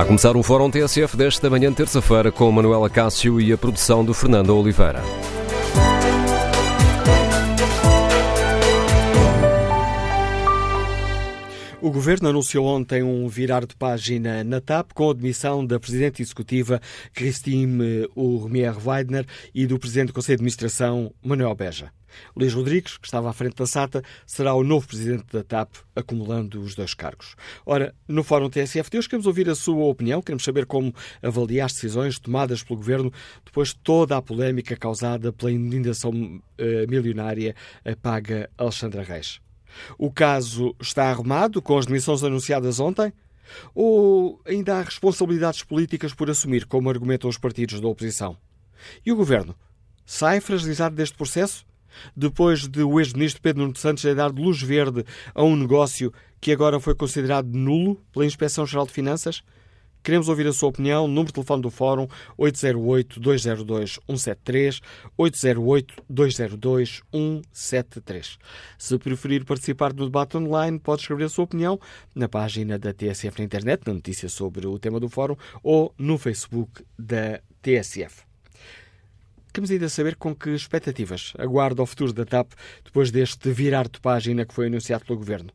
Está a começar o Fórum TSF desta manhã de terça-feira com Manuela Cássio e a produção do Fernando Oliveira. O governo anunciou ontem um virar de página na TAP com a admissão da presidente executiva Christine Urmier Weidner e do presidente do Conselho de Administração Manuel Beja. Luís Rodrigues, que estava à frente da SATA, será o novo presidente da TAP, acumulando os dois cargos. Ora, no Fórum TSF de hoje queremos ouvir a sua opinião, queremos saber como avalia as decisões tomadas pelo governo depois de toda a polémica causada pela indenização uh, milionária paga Alexandra Reis. O caso está arrumado com as demissões anunciadas ontem? Ou ainda há responsabilidades políticas por assumir, como argumentam os partidos da oposição? E o governo? Sai fragilizado deste processo? Depois de o ex-ministro Pedro Nuno Santos dar de luz verde a um negócio que agora foi considerado nulo pela Inspeção-Geral de Finanças? Queremos ouvir a sua opinião. Número de telefone do Fórum 808-202-173, 808-202-173. Se preferir participar do debate online, pode escrever a sua opinião na página da TSF na internet, na notícia sobre o tema do Fórum, ou no Facebook da TSF. Queremos ainda saber com que expectativas aguarda o futuro da TAP depois deste virar de página que foi anunciado pelo Governo.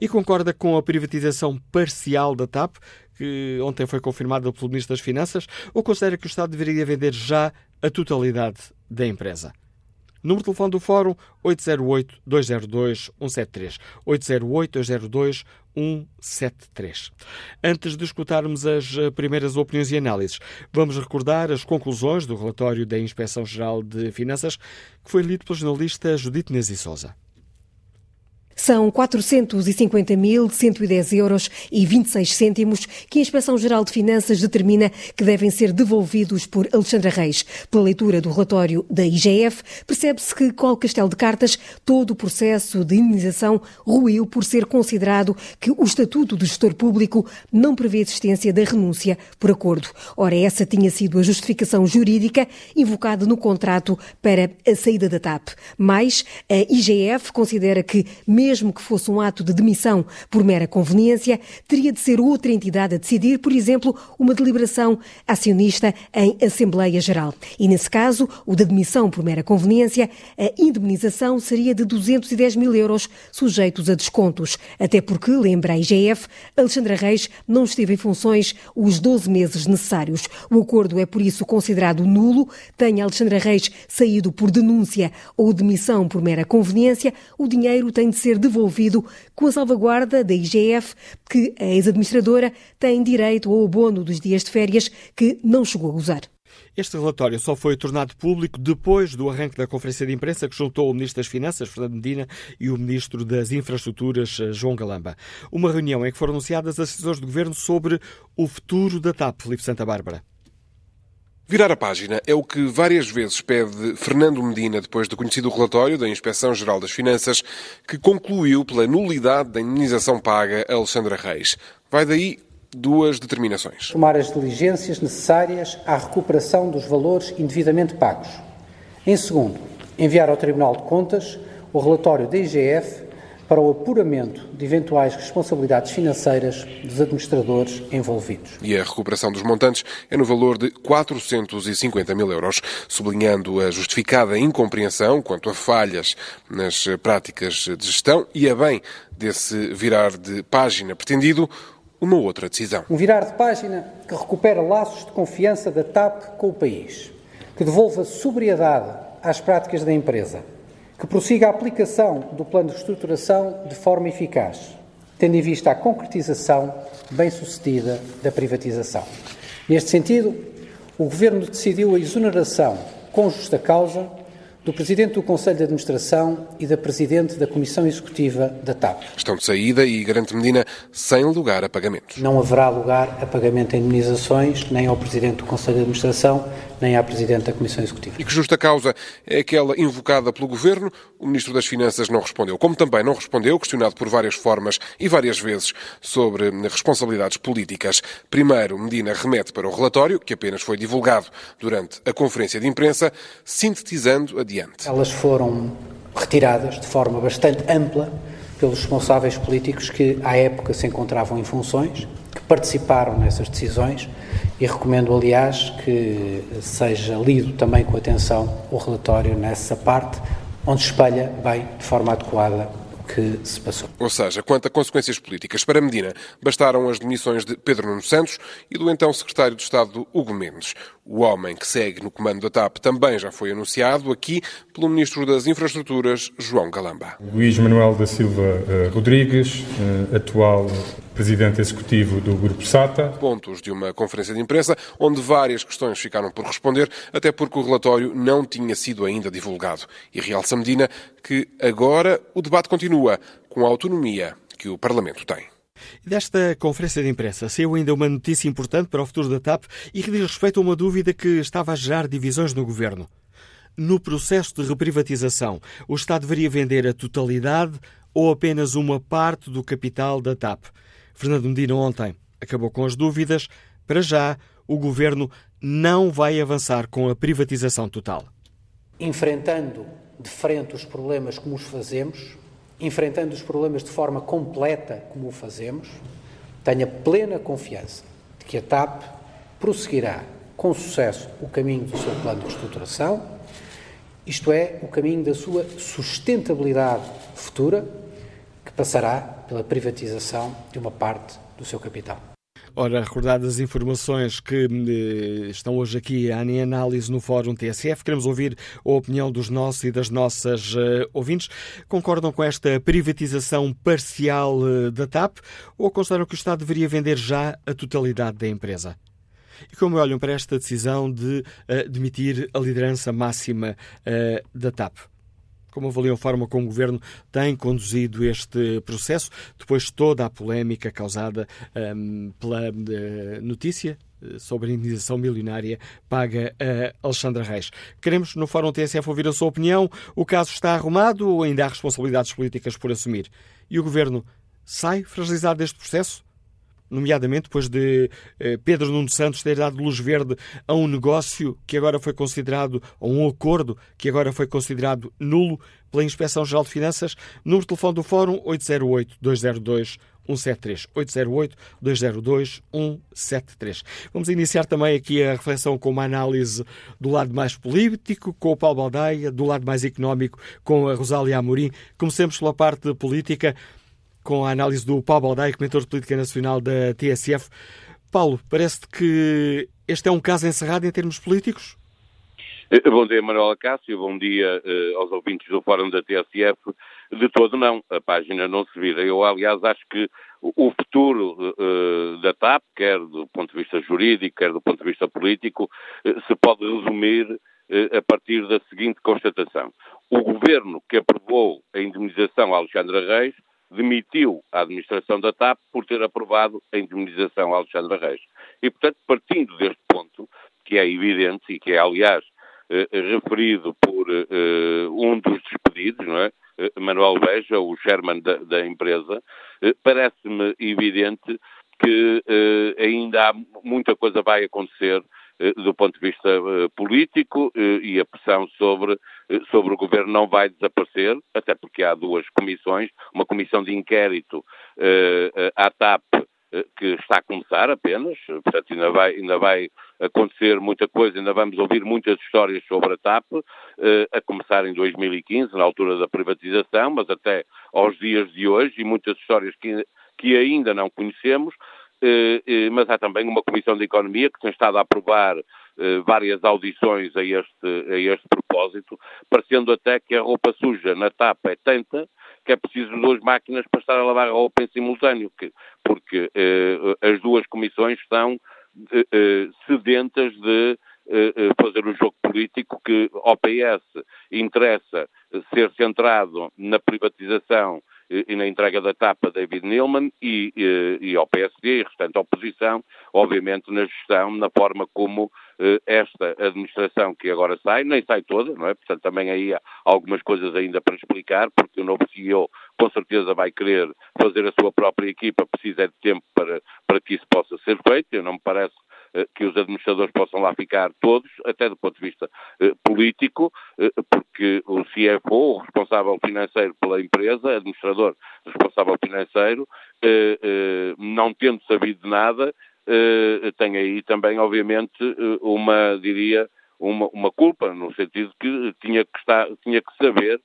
E concorda com a privatização parcial da TAP, que ontem foi confirmada pelo Ministro das Finanças, ou considera que o Estado deveria vender já a totalidade da empresa? Número de telefone do Fórum 808-202-173. 808-202-173. Antes de escutarmos as primeiras opiniões e análises, vamos recordar as conclusões do relatório da Inspeção-Geral de Finanças, que foi lido pela jornalista Judite Nezi Souza. São 450.110 euros e 26 cêntimos que a Inspeção-Geral de Finanças determina que devem ser devolvidos por Alexandra Reis. Pela leitura do relatório da IGF, percebe-se que, com o castelo de cartas, todo o processo de indenização ruiu por ser considerado que o Estatuto do Gestor Público não prevê a existência da renúncia por acordo. Ora, essa tinha sido a justificação jurídica invocada no contrato para a saída da TAP. Mas a IGF considera que, mesmo que fosse um ato de demissão por mera conveniência, teria de ser outra entidade a decidir, por exemplo, uma deliberação acionista em Assembleia Geral. E nesse caso, o da demissão por mera conveniência, a indemnização seria de 210 mil euros, sujeitos a descontos. Até porque, lembra a IGF, Alexandra Reis não esteve em funções os 12 meses necessários. O acordo é, por isso, considerado nulo. Tenha Alexandra Reis saído por denúncia ou demissão por mera conveniência, o dinheiro tem de ser devolvido com a salvaguarda da IGF, que a ex-administradora tem direito ao abono dos dias de férias que não chegou a usar. Este relatório só foi tornado público depois do arranque da conferência de imprensa que juntou o Ministro das Finanças, Fernando Medina, e o Ministro das Infraestruturas, João Galamba. Uma reunião em que foram anunciadas as decisões do Governo sobre o futuro da TAP, Felipe Santa Bárbara. Virar a página é o que várias vezes pede Fernando Medina depois do conhecido relatório da Inspeção-Geral das Finanças, que concluiu pela nulidade da indenização paga a Alexandra Reis. Vai daí duas determinações. Tomar as diligências necessárias à recuperação dos valores indevidamente pagos. Em segundo, enviar ao Tribunal de Contas o relatório da IGF para o apuramento de eventuais responsabilidades financeiras dos administradores envolvidos. E a recuperação dos montantes é no valor de 450 mil euros, sublinhando a justificada incompreensão quanto a falhas nas práticas de gestão e a bem desse virar de página pretendido, uma outra decisão. Um virar de página que recupera laços de confiança da TAP com o país, que devolva sobriedade às práticas da empresa que prossiga a aplicação do plano de reestruturação de forma eficaz, tendo em vista a concretização bem-sucedida da privatização. Neste sentido, o Governo decidiu a exoneração, com justa causa, do Presidente do Conselho de Administração e da Presidente da Comissão Executiva da TAP. Estão de saída e garante Medina sem lugar a pagamentos. Não haverá lugar a pagamento de indemnizações nem ao Presidente do Conselho de Administração nem à Presidente da Comissão Executiva. E que justa causa é aquela invocada pelo Governo? O Ministro das Finanças não respondeu. Como também não respondeu, questionado por várias formas e várias vezes sobre responsabilidades políticas. Primeiro, Medina remete para o relatório, que apenas foi divulgado durante a conferência de imprensa, sintetizando adiante. Elas foram retiradas de forma bastante ampla pelos responsáveis políticos que, à época, se encontravam em funções que participaram nessas decisões e recomendo, aliás, que seja lido também com atenção o relatório nessa parte, onde espelha bem, de forma adequada, que se passou. Ou seja, quanto a consequências políticas para Medina, bastaram as demissões de Pedro Nuno Santos e do então secretário de Estado Hugo Mendes. O homem que segue no comando da TAP também já foi anunciado aqui pelo Ministro das Infraestruturas, João Galamba. Luís Manuel da Silva uh, Rodrigues, uh, atual Presidente Executivo do Grupo SATA. Pontos de uma conferência de imprensa onde várias questões ficaram por responder, até porque o relatório não tinha sido ainda divulgado. E realça Medina que agora o debate continua com a autonomia que o Parlamento tem. Desta conferência de imprensa saiu ainda uma notícia importante para o futuro da TAP e que diz respeito a uma dúvida que estava a gerar divisões no governo. No processo de reprivatização, o Estado deveria vender a totalidade ou apenas uma parte do capital da TAP? Fernando Medina ontem acabou com as dúvidas. Para já, o governo não vai avançar com a privatização total. Enfrentando de frente os problemas como os fazemos, enfrentando os problemas de forma completa, como o fazemos, tenha plena confiança de que a TAP prosseguirá com sucesso o caminho do seu plano de reestruturação, isto é, o caminho da sua sustentabilidade futura, passará pela privatização de uma parte do seu capital. Ora, recordadas as informações que eh, estão hoje aqui em análise no Fórum TSF, queremos ouvir a opinião dos nossos e das nossas uh, ouvintes. Concordam com esta privatização parcial uh, da TAP ou consideram que o Estado deveria vender já a totalidade da empresa? E como olham para esta decisão de uh, demitir a liderança máxima da TAP? Como avaliam a forma como o Governo tem conduzido este processo, depois de toda a polémica causada um, pela uh, notícia eh, sobre a indenização milionária paga a Alexandra Reis. Queremos, no Fórum TSF, ouvir a sua opinião. O caso está arrumado ou ainda há responsabilidades políticas por assumir? E o Governo sai fragilizado deste processo? Nomeadamente depois de eh, Pedro Nuno Santos ter dado luz verde a um negócio que agora foi considerado, ou um acordo que agora foi considerado nulo pela Inspeção-Geral de Finanças. Número de telefone do Fórum 808-202. 173 808-202-173. Vamos iniciar também aqui a reflexão com uma análise do lado mais político, com o Paulo Baldaia, do lado mais económico, com a Rosália Amorim. Comecemos pela parte política com a análise do Paulo Baldaia, comentador de política nacional da TSF. Paulo, parece-te que este é um caso encerrado em termos políticos? Eh, bom dia, Manuela Cássio. Bom dia uh, aos ouvintes do Fórum da TSF. De todo, não. A página não se vira. Eu, aliás, acho que o futuro uh, da TAP, quer do ponto de vista jurídico, quer do ponto de vista político, uh, se pode resumir a partir da seguinte constatação. O governo que aprovou a indemnização a Alexandra Reis demitiu a administração da TAP por ter aprovado a indemnização a Alexandre Reis. E, portanto, partindo deste ponto, que é evidente e que é, aliás, eh, referido por eh, um dos despedidos, não é? Eh, Manuel Beja, o chairman da, da empresa, eh, parece-me evidente que eh, ainda há muita coisa vai acontecer do ponto de vista eh, político eh, e a pressão sobre, sobre o governo não vai desaparecer, até porque há duas comissões, uma comissão de inquérito à TAP que está a começar apenas, portanto ainda vai, ainda vai acontecer muita coisa, ainda vamos ouvir muitas histórias sobre a TAP, a começar em 2015, na altura da privatização, mas até aos dias de hoje, e muitas histórias que, que ainda não conhecemos, eh, eh, mas há também uma Comissão de Economia que tem estado a aprovar eh, várias audições a este, a este propósito, parecendo até que a roupa suja na tapa é tanta que é preciso duas máquinas para estar a lavar a roupa em simultâneo, que, porque as duas comissões estão sedentas de fazer o jogo político que ao PS interessa ser centrado na privatização e na entrega da tapa David Neilman e, e, e ao PSD e restante oposição, obviamente na gestão, na forma como eh, esta administração que agora sai, nem sai toda, não é? Portanto, também aí há algumas coisas ainda para explicar, porque o novo CEO com certeza vai querer fazer a sua própria equipa, precisa de tempo para, para que isso possa ser feito, eu não me parece que os administradores possam lá ficar todos, até do ponto de vista político, porque o CFO, o responsável financeiro pela empresa, administrador responsável financeiro, não tendo sabido nada, tem aí também, obviamente, uma, diria, uma, uma culpa, no sentido que tinha que, estar, tinha que saber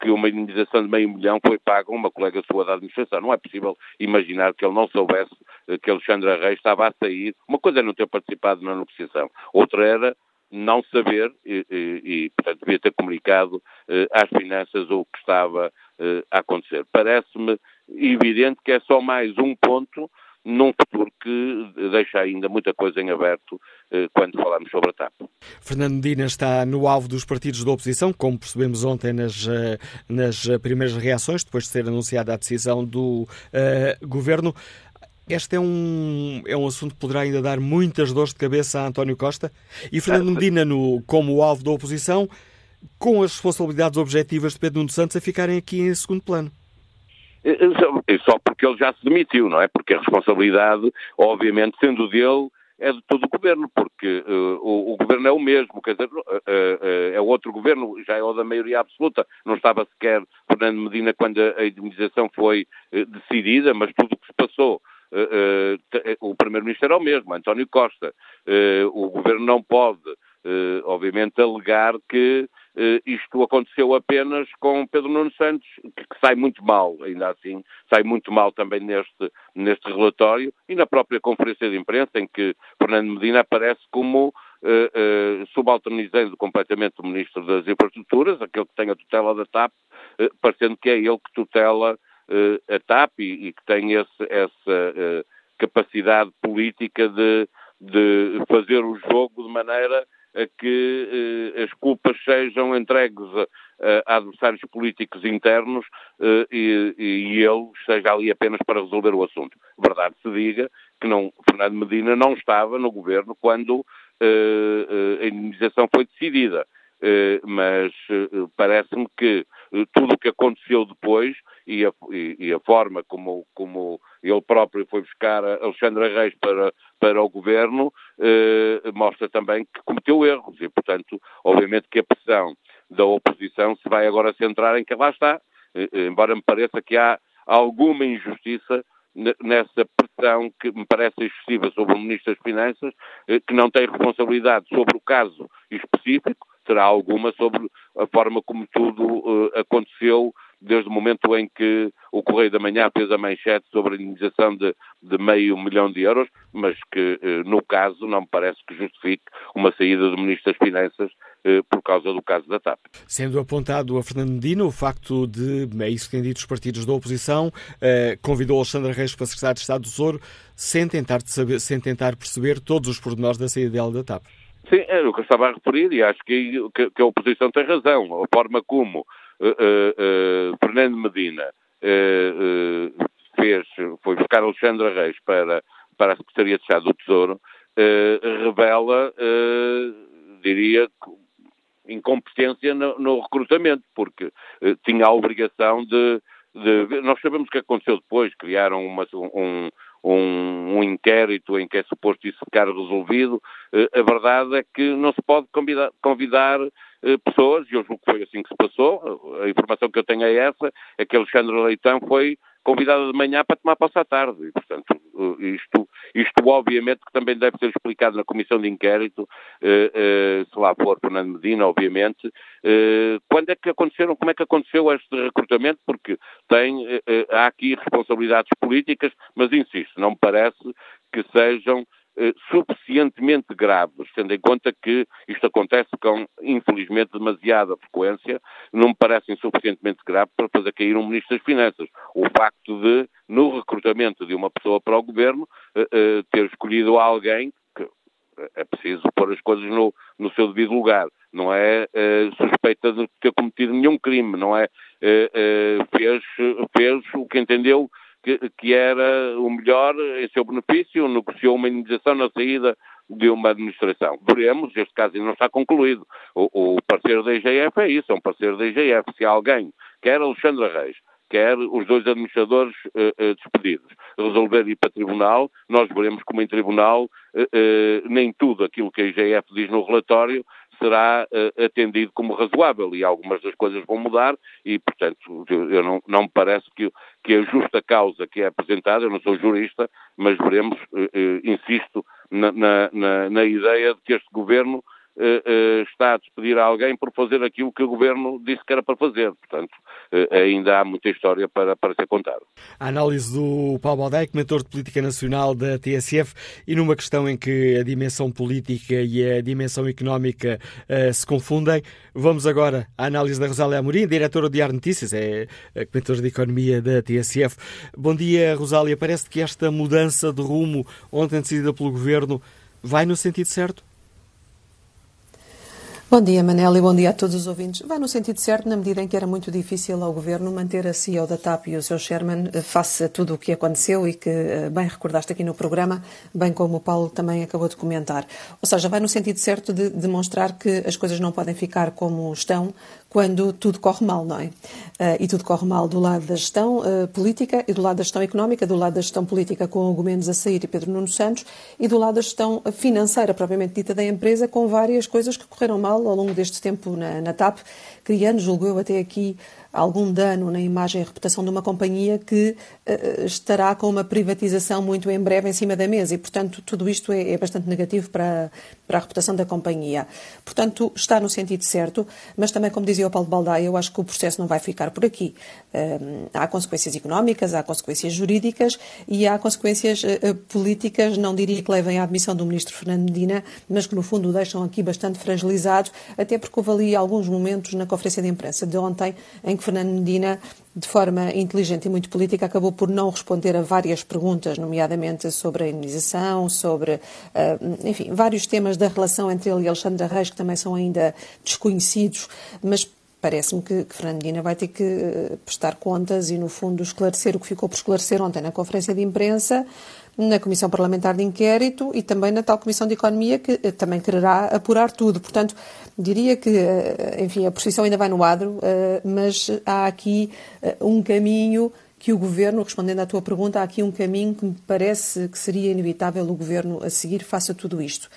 que uma indenização de meio milhão foi paga a uma colega sua da administração. Não é possível imaginar que ele não soubesse eh, que Alexandre Reis estava a sair. Uma coisa é não ter participado na negociação, outra era não saber e, e, e portanto, devia ter comunicado eh, às finanças o que estava eh, a acontecer. Parece-me evidente que é só mais um ponto num futuro que deixa ainda muita coisa em aberto eh, quando falamos sobre a TAP. Fernando Medina está no alvo dos partidos da oposição, como percebemos ontem nas, eh, nas primeiras reações, depois de ser anunciada a decisão do uh, Governo. Este é um, é um assunto que poderá ainda dar muitas dores de cabeça a António Costa. E Fernando Medina, no, como alvo da oposição, com as responsabilidades objetivas de Pedro Nuno Santos a ficarem aqui em segundo plano. Só porque ele já se demitiu, não é? Porque a responsabilidade, obviamente, sendo dele, é de todo o governo, porque uh, o, o, governo é o mesmo, quer dizer, uh, uh, é o outro governo, já é o da maioria absoluta. Não estava sequer Fernando Medina quando a, a indemnização foi decidida, mas tudo o que se passou. o Primeiro-Ministro é o mesmo, António Costa. o governo não pode, obviamente, alegar que Uh, isto aconteceu apenas com Pedro Nuno Santos, que, sai muito mal, ainda assim, sai muito mal também neste, neste relatório e na própria conferência de imprensa, em que Fernando Medina aparece como uh, subalternizando completamente o Ministro das Infraestruturas, aquele que tem a tutela da TAP, parecendo que é ele que tutela a TAP e, e, que tem esse, essa capacidade política de, de fazer o jogo de maneira que eh, as culpas sejam entregues a, a adversários políticos internos eh, e, e, ele esteja ali apenas para resolver o assunto. Verdade se diga que não, Fernando Medina não estava no governo quando eh, a indemnização foi decidida. mas parece-me que tudo o que aconteceu depois e a, e, e a forma como, como, ele próprio foi buscar Alexandre Reis para, para o governo eh, mostra também que cometeu erros e, portanto, obviamente que a pressão da oposição se vai agora centrar em que lá está, eh, embora me pareça que há alguma injustiça nessa pressão que me parece excessiva sobre o Ministro das Finanças, eh, que não tem responsabilidade sobre o caso específico, terá alguma sobre a forma como tudo uh, aconteceu desde o momento em que o Correio da Manhã fez a manchete sobre a indenização de, de meio milhão de euros, mas que, eh, no caso, não me parece que justifique uma saída do Ministro das Finanças eh, por causa do caso da TAP. Sendo apontado a Fernando Medina o facto de, é isso que têm dito os partidos da oposição, eh, convidou Alexandre Reis para Secretário de Estado do Tesouro sem tentar, saber, sem tentar perceber todos os pormenores da saída dela da TAP. Sim, é o que eu estava a referir e acho que, que, que a oposição tem razão. A forma como uh, uh, Fernando Medina fez, foi buscar Alexandre Reis para, para a Secretaria de Estado do Tesouro, revela, diria, incompetência no, no recrutamento, porque tinha a obrigação de, de, Nós sabemos o que aconteceu depois, criaram uma, um, um, um, inquérito em que é suposto isso ficar resolvido. a verdade é que não se pode convidar, convidar eh, pessoas, e eu julgo que foi assim que se passou, a informação que eu tenho é essa, é que Alexandre Leitão foi convidado de manhã para tomar posse à tarde, e portanto eh, isto, isto obviamente que também deve ser explicado na comissão de inquérito, eh, eh, se lá for Fernando Medina, obviamente, eh, quando é que aconteceram, como é que aconteceu este recrutamento, porque tem, eh, há aqui responsabilidades políticas, mas insisto, não me parece que sejam eh, suficientemente graves, tendo em conta que isto acontece com, infelizmente, demasiada frequência, não me parecem suficientemente graves para fazer cair um Ministro das Finanças. O facto de, no recrutamento de uma pessoa para o Governo, eh, eh, ter escolhido alguém que é preciso pôr as coisas no, no seu devido lugar. Não é suspeita de ter cometido nenhum crime, não é fez, fez o que entendeu que, que era o melhor em seu benefício, negociou uma indenização na saída de uma administração. Veremos, este caso ainda não está concluído. O, o parceiro da IGF é isso, é um parceiro da IGF. Se alguém, quer Alexandre Reis, quer os dois administradores despedidos. Resolver ir para tribunal, nós veremos como em tribunal nem tudo aquilo que a IGF diz no relatório será uh, atendido como razoável e algumas das coisas vão mudar e, portanto, eu, eu não, não me parece que, que a justa causa que é apresentada, eu não sou jurista, mas veremos, uh, uh, insisto, na, na, na, na, ideia de que este governo está a despedir alguém por fazer aquilo que o Governo disse que era para fazer. Portanto, eh, ainda há muita história para, para ser contada. A análise do Paulo Baldeck, mentor de Política Nacional da TSF, e numa questão em que a dimensão política e a dimensão económica uh, se confundem, vamos agora à análise da Rosália Amorim, diretora de Ar Notícias, é a comentadora de Economia da TSF. Bom dia, Rosália. Parece que esta mudança de rumo ontem decidida pelo Governo vai no sentido certo? Bom dia, Manel, e bom dia a todos os ouvintes. Vai no sentido certo, na medida em que era muito difícil ao Governo manter a CEO da TAP e o seu Sherman eh, face a tudo o que aconteceu e que eh, bem recordaste aqui no programa, bem como o Paulo também acabou de comentar. Ou seja, vai no sentido certo de demonstrar que as coisas não podem ficar como estão, quando tudo corre mal, não é? Uh, e tudo corre mal do lado da gestão uh, política e do lado da gestão económica, do lado da gestão política com Hugo Mendes a sair e Pedro Nuno Santos e do lado da gestão financeira propriamente dita da empresa com várias coisas que correram mal ao longo deste tempo na, na TAP, criando, julgo eu, até aqui algum dano na imagem e reputação de uma companhia que uh, estará com uma privatização muito em breve em cima da mesa e, portanto, tudo isto é, é, bastante negativo para, para a reputação da companhia. Portanto, está no sentido certo, mas também, como dizia o Paulo Baldaia, eu acho que o processo não vai ficar por aqui. Uh, há consequências económicas, há consequências jurídicas e há consequências uh, políticas, não diria que levem à admissão do ministro Fernando Medina, mas que no fundo o deixam aqui bastante fragilizado, até porque houve ali alguns momentos na conferência de imprensa de ontem em que Fernando Medina, de forma inteligente e muito política, acabou por não responder a várias perguntas, nomeadamente sobre a imunização, sobre, ah, enfim, vários temas da relação entre ele e Alexandre Reis, que também são ainda desconhecidos, mas parece-me que, que Fernando Medina vai ter que ah, prestar contas e, no fundo, esclarecer o que ficou por esclarecer ontem na conferência de imprensa, na Comissão Parlamentar de Inquérito e também na tal Comissão de Economia, que eh, também quererá apurar tudo. Portanto, diria que, eh, enfim, a posição ainda vai no adro, eh, mas há aqui um caminho que o Governo, respondendo à tua pergunta, há aqui um caminho que me parece que seria inevitável o Governo a seguir face a tudo isto.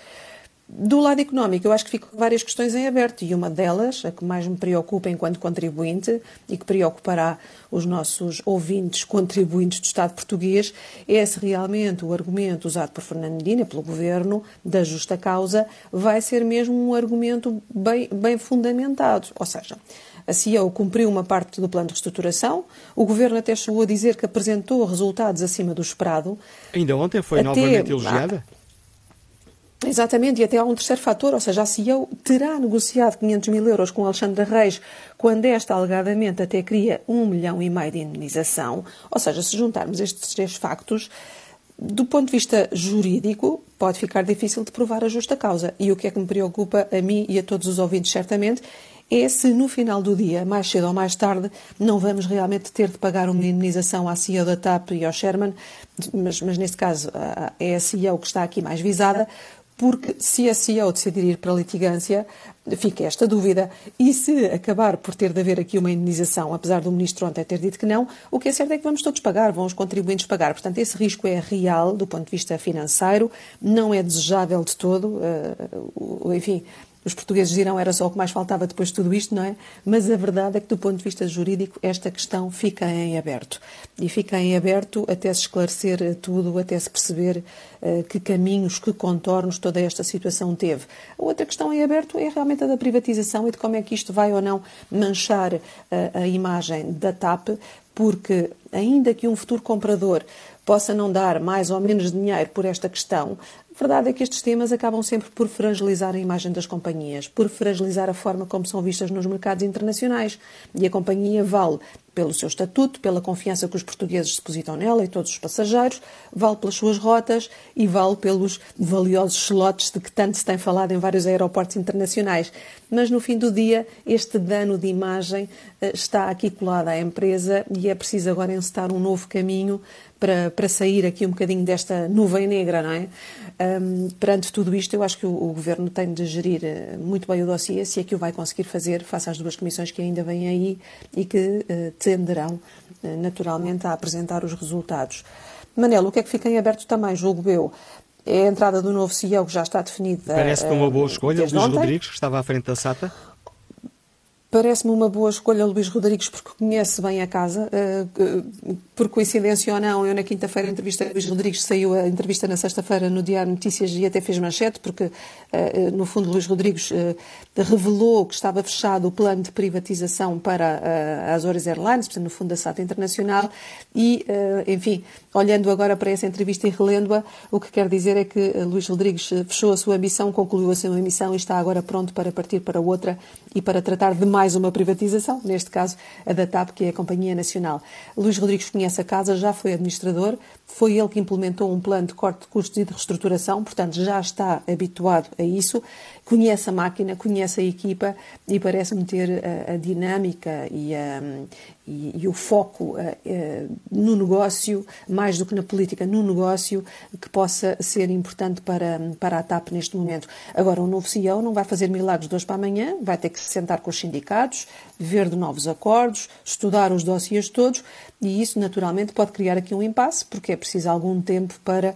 Do lado económico, eu acho que ficam várias questões em aberto e uma delas, a que mais me preocupa enquanto contribuinte e que preocupará os nossos ouvintes contribuintes do Estado português, é se realmente o argumento usado por Fernando Medina, pelo Governo, da justa causa, vai ser mesmo um argumento bem, bem fundamentado. Ou seja, a CEO cumpriu uma parte do plano de reestruturação, o Governo até chegou a dizer que apresentou resultados acima do esperado. Ainda ontem foi até, novamente elogiada? Exatamente, e até há um terceiro fator, ou seja, a CEO terá negociado 500 mil euros com Alexandre Reis quando esta alegadamente até cria um milhão e meio de indenização. Ou seja, se juntarmos estes três factos, do ponto de vista jurídico, pode ficar difícil de provar a justa causa. E o que é que me preocupa a mim e a todos os ouvintes, certamente, é se no final do dia, mais cedo ou mais tarde, não vamos realmente ter de pagar uma indenização à CEO da TAP e ao Sherman, mas, mas nesse caso é a CEO que está aqui mais visada, porque se a CEO decidir ir para a litigância, fica esta dúvida. E se acabar por ter de haver aqui uma indenização, apesar do Ministro ontem ter dito que não, o que é certo é que vamos todos pagar, vão os contribuintes pagar. Portanto, esse risco é real do ponto de vista financeiro, não é desejável de todo. Uh, enfim, os portugueses dirão era só o que mais faltava depois de tudo isto, não é? Mas a verdade é que, do ponto de vista jurídico, esta questão fica em aberto. E fica em aberto até se esclarecer tudo, até se perceber uh, que caminhos, que contornos toda esta situação teve. A outra questão em aberto é realmente a da privatização e de como é que isto vai ou não manchar uh, a imagem da TAP, porque ainda que um futuro comprador possa não dar mais ou menos dinheiro por esta questão, a verdade é que estes temas acabam sempre por fragilizar a imagem das companhias, por fragilizar a forma como são vistas nos mercados internacionais. E a companhia vale pelo seu estatuto, pela confiança que os portugueses depositam nela e todos os passageiros, vale pelas suas rotas e vale pelos valiosos slots de que tanto se tem falado em vários aeroportos internacionais. Mas no fim do dia, este dano de imagem eh, está aqui colado à empresa e é preciso agora encetar um novo caminho para, para sair aqui um bocadinho desta nuvem negra, não é? Um, perante tudo isto, eu acho que o, o, Governo tem de gerir eh, muito bem o dossiê, se é que o vai conseguir fazer face às duas comissões que ainda vêm aí e que uh, tenderão uh, naturalmente a apresentar os resultados. Manel, o que é que fica em aberto também, julgo eu? É a entrada do novo CEO que já está definida. Parece-te uma boa escolha, Luís Rodrigues, que estava à frente da SATA? Parece-me uma boa escolha Luís Rodrigues porque conhece bem a casa. Eh, por coincidência ou não, eu na quinta-feira entrevistei Luís Rodrigues, saiu a entrevista na sexta-feira no Diário Notícias e até fez manchete, porque eh, no fundo Luís Rodrigues eh, revelou que estava fechado o plano de privatização para as Azores Airlines, portanto no fundo da SATA Internacional, e, enfim, olhando agora para essa entrevista e relendo-a, o que quer dizer é que Luís Rodrigues fechou a sua missão, concluiu a sua missão e está agora pronto para partir para outra e para tratar de mais uma privatização, neste caso a da TAP, que é a Companhia Nacional. Luís Rodrigues conhece a casa, já foi administrador, foi ele que implementou um plano de corte de custos e de reestruturação, portanto já está habituado isso, conhece a máquina, conhece a equipa e parece-me ter a, a dinâmica e, a, e, e, o foco a, no negócio, mais do que na política, no negócio, que possa ser importante para, para a TAP neste momento. Agora, o novo CEO não vai fazer milagres de hoje para amanhã, vai ter que se sentar com os sindicatos, ver de novos acordos, estudar os dossiês todos e isso naturalmente pode criar aqui um impasse, porque é preciso algum tempo para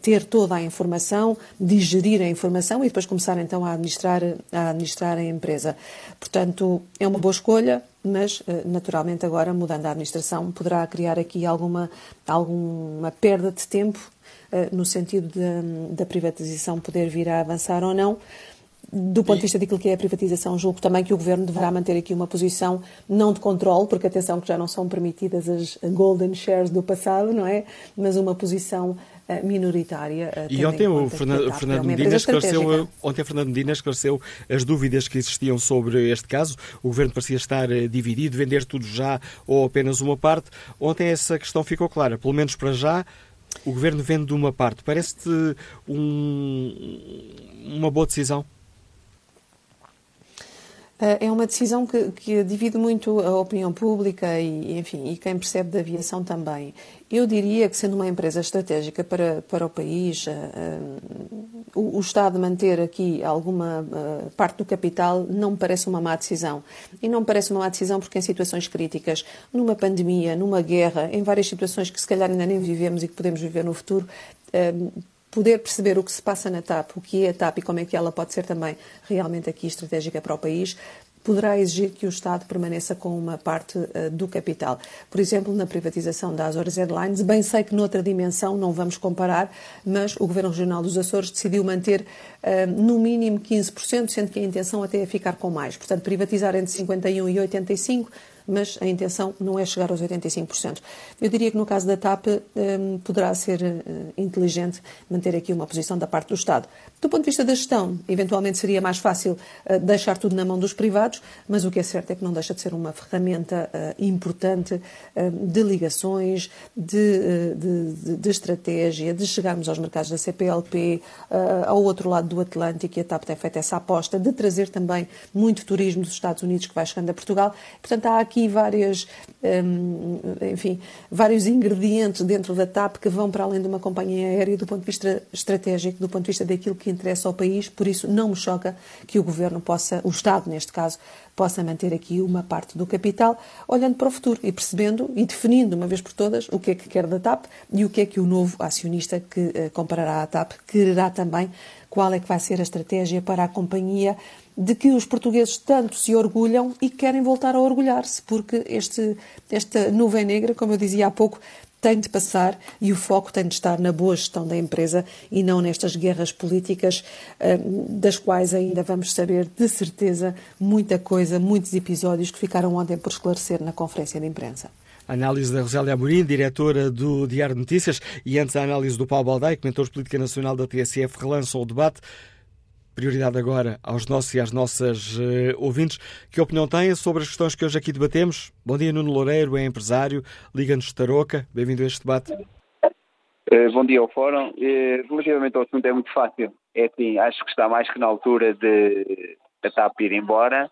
ter toda a informação, digerir a informação e depois começar então a administrar, a administrar a empresa. Portanto, é uma boa escolha, mas uh, naturalmente agora, mudando a administração, poderá criar aqui alguma, alguma perda de tempo uh, no sentido da privatização poder vir a avançar ou não do ponto de vista daquilo que é a privatização, julgo também que o Governo deverá manter aqui uma posição não de controle, porque atenção que já não são permitidas as golden shares do passado, não é? Mas uma posição eh, minoritária. Eh, e ontem o Fernando, Fernando Medina esclareceu, ontem Fernando Medina esclareceu as dúvidas que existiam sobre este caso. O Governo parecia estar eh, dividido, vender tudo já ou apenas uma parte. Ontem essa questão ficou clara, pelo menos para já. O Governo vende uma parte. Parece-te um, uma boa decisão? Eh, é uma decisão que, que, divide muito a opinião pública e, enfim, e quem percebe da aviação também. Eu diria que, sendo uma empresa estratégica para, para o país, uh, o, o, Estado manter aqui alguma uh, parte do capital não me parece uma má decisão. E não me parece uma má decisão porque, em situações críticas, numa pandemia, numa guerra, em várias situações que se calhar ainda nem vivemos e que podemos viver no futuro, poder perceber o que se passa na TAP, o que é a TAP e como é que ela pode ser também realmente aqui estratégica para o país, poderá exigir que o Estado permaneça com uma parte uh, do capital. Por exemplo, na privatização da Azores Airlines, bem sei que noutra dimensão não vamos comparar, mas o Governo Regional dos Açores decidiu manter uh, no mínimo 15%, sendo que a intenção até é ficar com mais. Portanto, privatizar entre 51 e 85% mas a intenção não é chegar aos 85%. Eu diria que no caso da TAP um, poderá ser uh, inteligente manter aqui uma posição da parte do Estado. Do ponto de vista da gestão, eventualmente seria mais fácil uh, deixar tudo na mão dos privados, mas o que é certo é que não deixa de ser uma ferramenta importante de ligações, de, de, de, estratégia, de chegarmos aos mercados da CPLP, ao outro lado do Atlântico, e a TAP tem feito essa aposta de trazer também muito turismo dos Estados Unidos que vai chegando a Portugal. Portanto, há aqui aqui várias, hum, enfim, vários ingredientes dentro da TAP que vão para além de uma companhia aérea do ponto de vista estratégico, do ponto de vista daquilo que interessa ao país. Por isso, não me choca que o governo possa, o Estado neste caso, possa manter aqui uma parte do capital, olhando para o futuro e percebendo e definindo uma vez por todas o que é que quer da TAP e o que é que o novo acionista que uh, comprará a TAP quererá também, qual é que vai ser a estratégia para a companhia de que os portugueses tanto se orgulham e querem voltar a orgulhar-se, porque este, esta nuvem negra, como eu dizia há pouco, tem de passar e o foco tem de estar na boa gestão da empresa e não nestas guerras políticas, eh, das quais ainda vamos saber de certeza muita coisa, muitos episódios que ficaram ontem por esclarecer na conferência de imprensa. Análise da Rosélia Amorim, diretora do Diário de Notícias, e antes a análise do Paulo Baldaia, comentador de Política Nacional da TSF, relançam o debate prioridade agora aos nossos e às nossas uh, ouvintes. Que opinião têm sobre as questões que hoje aqui debatemos? Bom dia, Nuno Loureiro, é empresário, liga-nos de Tarouca. Bem-vindo a este debate. Uh, bom dia ao Fórum. Uh, relativamente ao assunto é muito fácil. É assim, acho que está mais que na altura de a TAP ir embora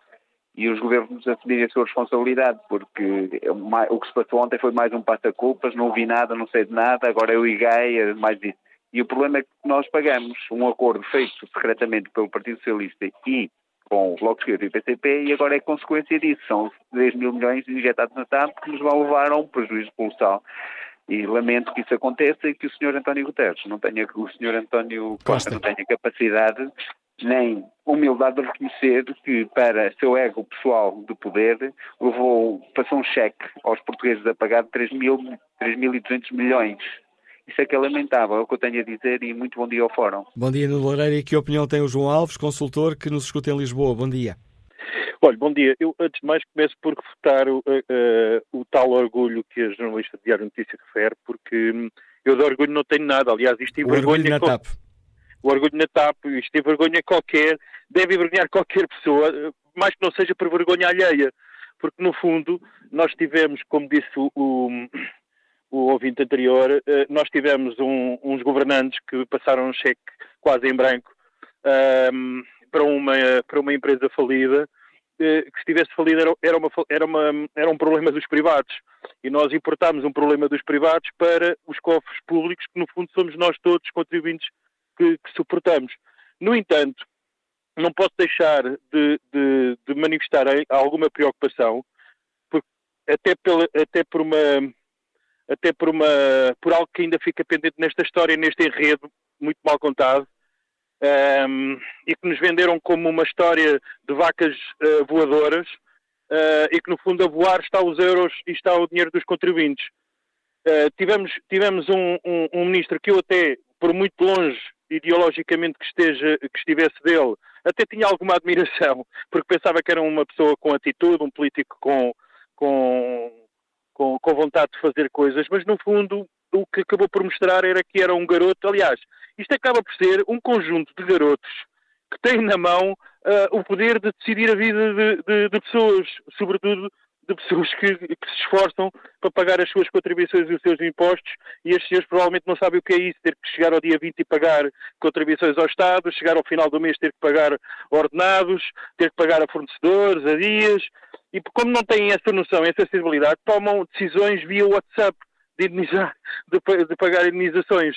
e os governos assumirem a sua responsabilidade, porque é o que se passou ontem foi mais um passa-culpas, não ouvi nada, não sei de nada, agora o IGAI, é mais isso. E o problema é que nós pagamos um acordo feito secretamente pelo Partido Socialista e com o Bloco de Esquerda e o PCP e agora é consequência disso. São 10 mil milhões injetados na TAP que nos vão levar a um prejuízo colossal. E lamento que isso aconteça e que o Sr. António Guterres não tenha, o Sr. António Costa não tenha capacidade nem humildade de reconhecer que, para seu ego pessoal de poder, levou, passou um cheque aos portugueses a pagar de 3.200 milhões isso é que é lamentável, é o que eu tenho a dizer e muito bom dia ao Fórum. Bom dia, Nuno Loureiro. E que opinião tem o João Alves, consultor que nos escuta em Lisboa? Bom dia. Olha, bom dia. Eu, antes de mais, começo por refutar o, uh, o tal orgulho que a jornalista de Diário Notícia refere, porque hum, eu de orgulho não tenho nada. Aliás, isto o orgulho na TAP. O orgulho na TAP, isto tem vergonha qualquer, deve envergonhar qualquer pessoa, mais que não seja por vergonha alheia. Porque, no fundo, nós tivemos, como disse o, o ouvinte anterior, eh, nós tivemos um, uns governantes que passaram um cheque quase em branco um, ehm, para, uma, para uma empresa falida, eh, que se estivesse falida era, era, uma, era, uma, era um problema dos privados. E nós importámos um problema dos privados para os cofres públicos, que no fundo somos nós todos contribuintes que, que suportamos. No entanto, não posso deixar de, de, de manifestar alguma preocupação, até, pela, até por uma até por, uma, por algo que ainda fica pendente nesta história, neste enredo muito mal contado, um, e que nos venderam como uma história de vacas uh, voadoras, uh, e que no fundo a voar está os euros e está o dinheiro dos contribuintes. Uh, tivemos tivemos um, um, um, ministro que eu até, por muito longe ideologicamente que, esteja, que estivesse dele, até tinha alguma admiração, porque pensava que era uma pessoa com atitude, um político com, com com, com vontade de fazer coisas, mas no fundo o que acabou por mostrar era que era um garoto. Aliás, isto acaba por ser um conjunto de garotos que têm na mão uh, o poder de decidir a vida de, de, de pessoas, sobretudo de pessoas que, que, se esforçam para pagar as suas contribuições e os seus impostos e as senhores provavelmente não sabem o que é isso, ter que chegar ao dia 20 e pagar contribuições ao Estado, chegar ao final do mês ter que pagar ordenados, ter que pagar a fornecedores, a dias, e como não têm essa noção, essa sensibilidade, tomam decisões via WhatsApp de, indenizar, de, de pagar indenizações.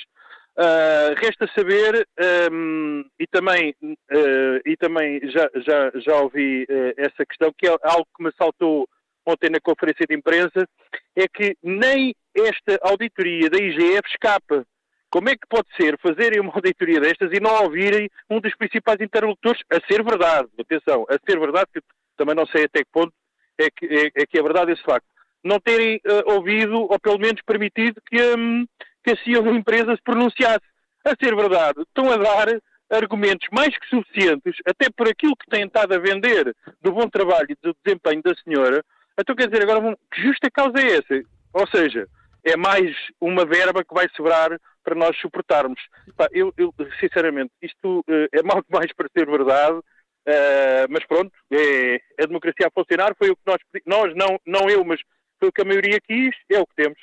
Uh, resta saber, um, e também, uh, e também já, já, já ouvi uh, essa questão, que é algo que me saltou ontem na conferência de imprensa, é que nem esta auditoria da IGF escapa. Como é que pode ser fazerem uma auditoria destas e não ouvirem um dos principais interlocutores, a ser verdade, atenção, a ser verdade, que também não sei até que ponto é que é, é, que é verdade esse facto. Não terem uh, ouvido, ou pelo menos permitido, que, um, que a CEO da empresa se pronunciasse. A ser verdade, estão a dar argumentos mais que suficientes, até por aquilo que têm estado a vender do bom trabalho e do desempenho da senhora. Então, quer dizer, agora, que justa causa é essa? Ou seja, é mais uma verba que vai sobrar para nós suportarmos. Pá, eu, eu, sinceramente, isto uh, é mal demais para ser verdade. Uh, mas pronto, é, é, a democracia a funcionar, foi o que nós, nós não, não eu, mas foi o que a maioria quis, é o que temos.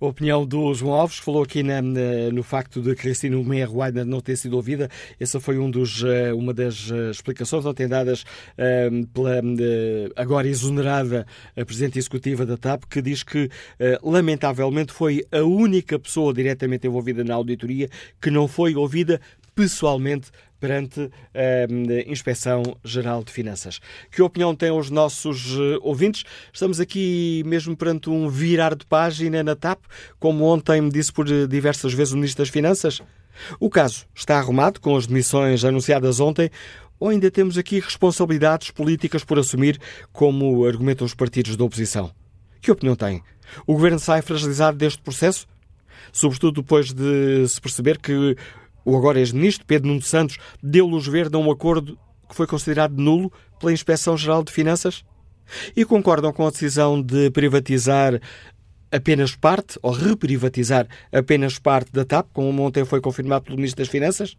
A opinião do João Alves falou aqui na, no facto de Cristina Meyer Weidner não ter sido ouvida. Essa foi um dos, uh, uma das uh, explicações ontem dadas uh, pela agora exonerada Presidente Executiva da TAP, que diz que, lamentavelmente, foi a única pessoa diretamente envolvida na auditoria que não foi ouvida pessoalmente perante a Inspeção Geral de Finanças. Que opinião têm os nossos eh, ouvintes? Estamos aqui mesmo perante um virar de página na TAP, como ontem me disse por eh, diversas vezes o Ministro das Finanças? O caso está arrumado com as demissões anunciadas ontem ou ainda temos aqui responsabilidades políticas por assumir, como argumentam os partidos da oposição? Que opinião tem? O Governo sai fragilizado deste processo? Sobretudo depois de se perceber que o agora ex-ministro Pedro Nuno Santos deu luz verde a um acordo que foi considerado nulo pela Inspeção-Geral de Finanças? E concordam com a decisão de privatizar apenas parte, ou reprivatizar apenas parte da TAP, como ontem foi confirmado pelo Ministro das Finanças?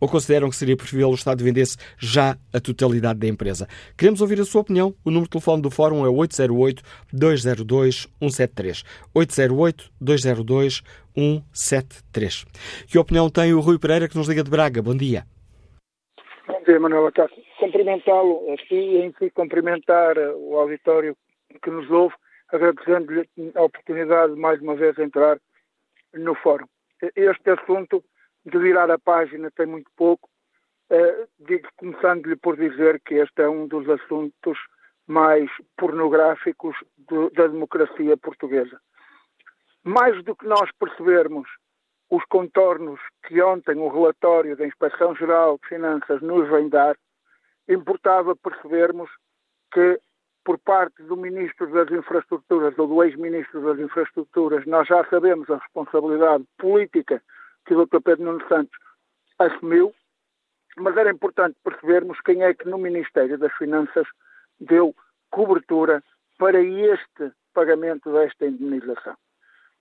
Ou consideram que seria preferível o Estado vendesse já a totalidade da empresa? Queremos ouvir a sua opinião. O número de telefone do Fórum é 808-202-173. 808-202-173. Que opinião tem o Rui Pereira, que nos liga de Braga? Bom dia. Bom dia, Manuel Acácio. cumprimentá-lo aqui e em cumprimentar o auditório que nos ouve, agradecendo-lhe a oportunidade de mais uma vez entrar no fórum. Este assunto de virar a página tem muito pouco. Uh, digo, começando-lhe por dizer que este é um dos assuntos mais pornográficos do, da democracia portuguesa. Mais do que nós percebermos os contornos que ontem o relatório da Inspeção Geral de Finanças nos vem dar, importava percebermos que, por parte do Ministro das Infraestruturas ou do ex-Ministro das Infraestruturas, nós já sabemos a responsabilidade política que o Dr. Pedro Nuno Santos assumiu, mas era importante percebermos quem é que no Ministério das Finanças deu cobertura para este pagamento desta indemnização.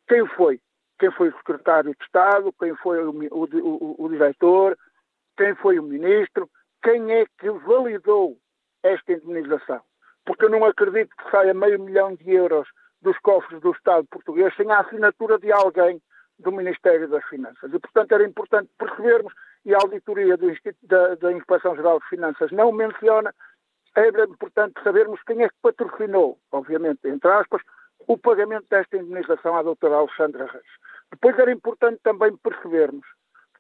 Quem foi? Quem foi o secretário de Estado? Quem foi o, o, o, o diretor? Quem foi o ministro? Quem é que validou esta indemnização? Porque eu não acredito que saia meio milhão de euros dos cofres do Estado português sem a assinatura de alguém do Ministério das Finanças. E, portanto, era importante percebermos, e a auditoria da, da Inspeção Geral de Finanças não menciona, era importante sabermos quem é que patrocinou, obviamente, entre aspas, o pagamento desta indemnização à doutora Alexandra Reis. Depois era importante também percebermos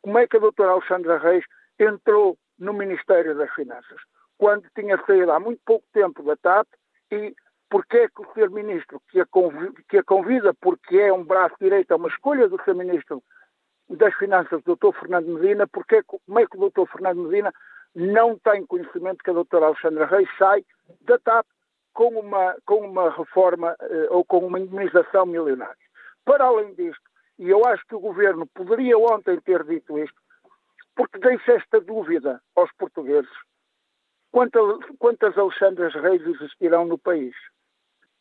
como é que a doutora Alexandra Reis entrou no Ministério das Finanças, quando tinha saído há muito pouco tempo da TAP e porque é que o Sr. Ministro, que a, convida, que a convida porque é um braço direito, é uma escolha do Sr. Ministro das Finanças, Dr. Fernando Medina, porque é, como é que o Dr. Fernando Medina não tem conhecimento que a doutora Alexandra Reis sai da TAP com uma, com uma reforma eh, ou com uma indemnização milionária. Para além disto, e eu acho que o Governo poderia ontem ter dito isto, porque deixa esta dúvida aos portugueses, quantas, quantas Alexandras Reis existirão no país?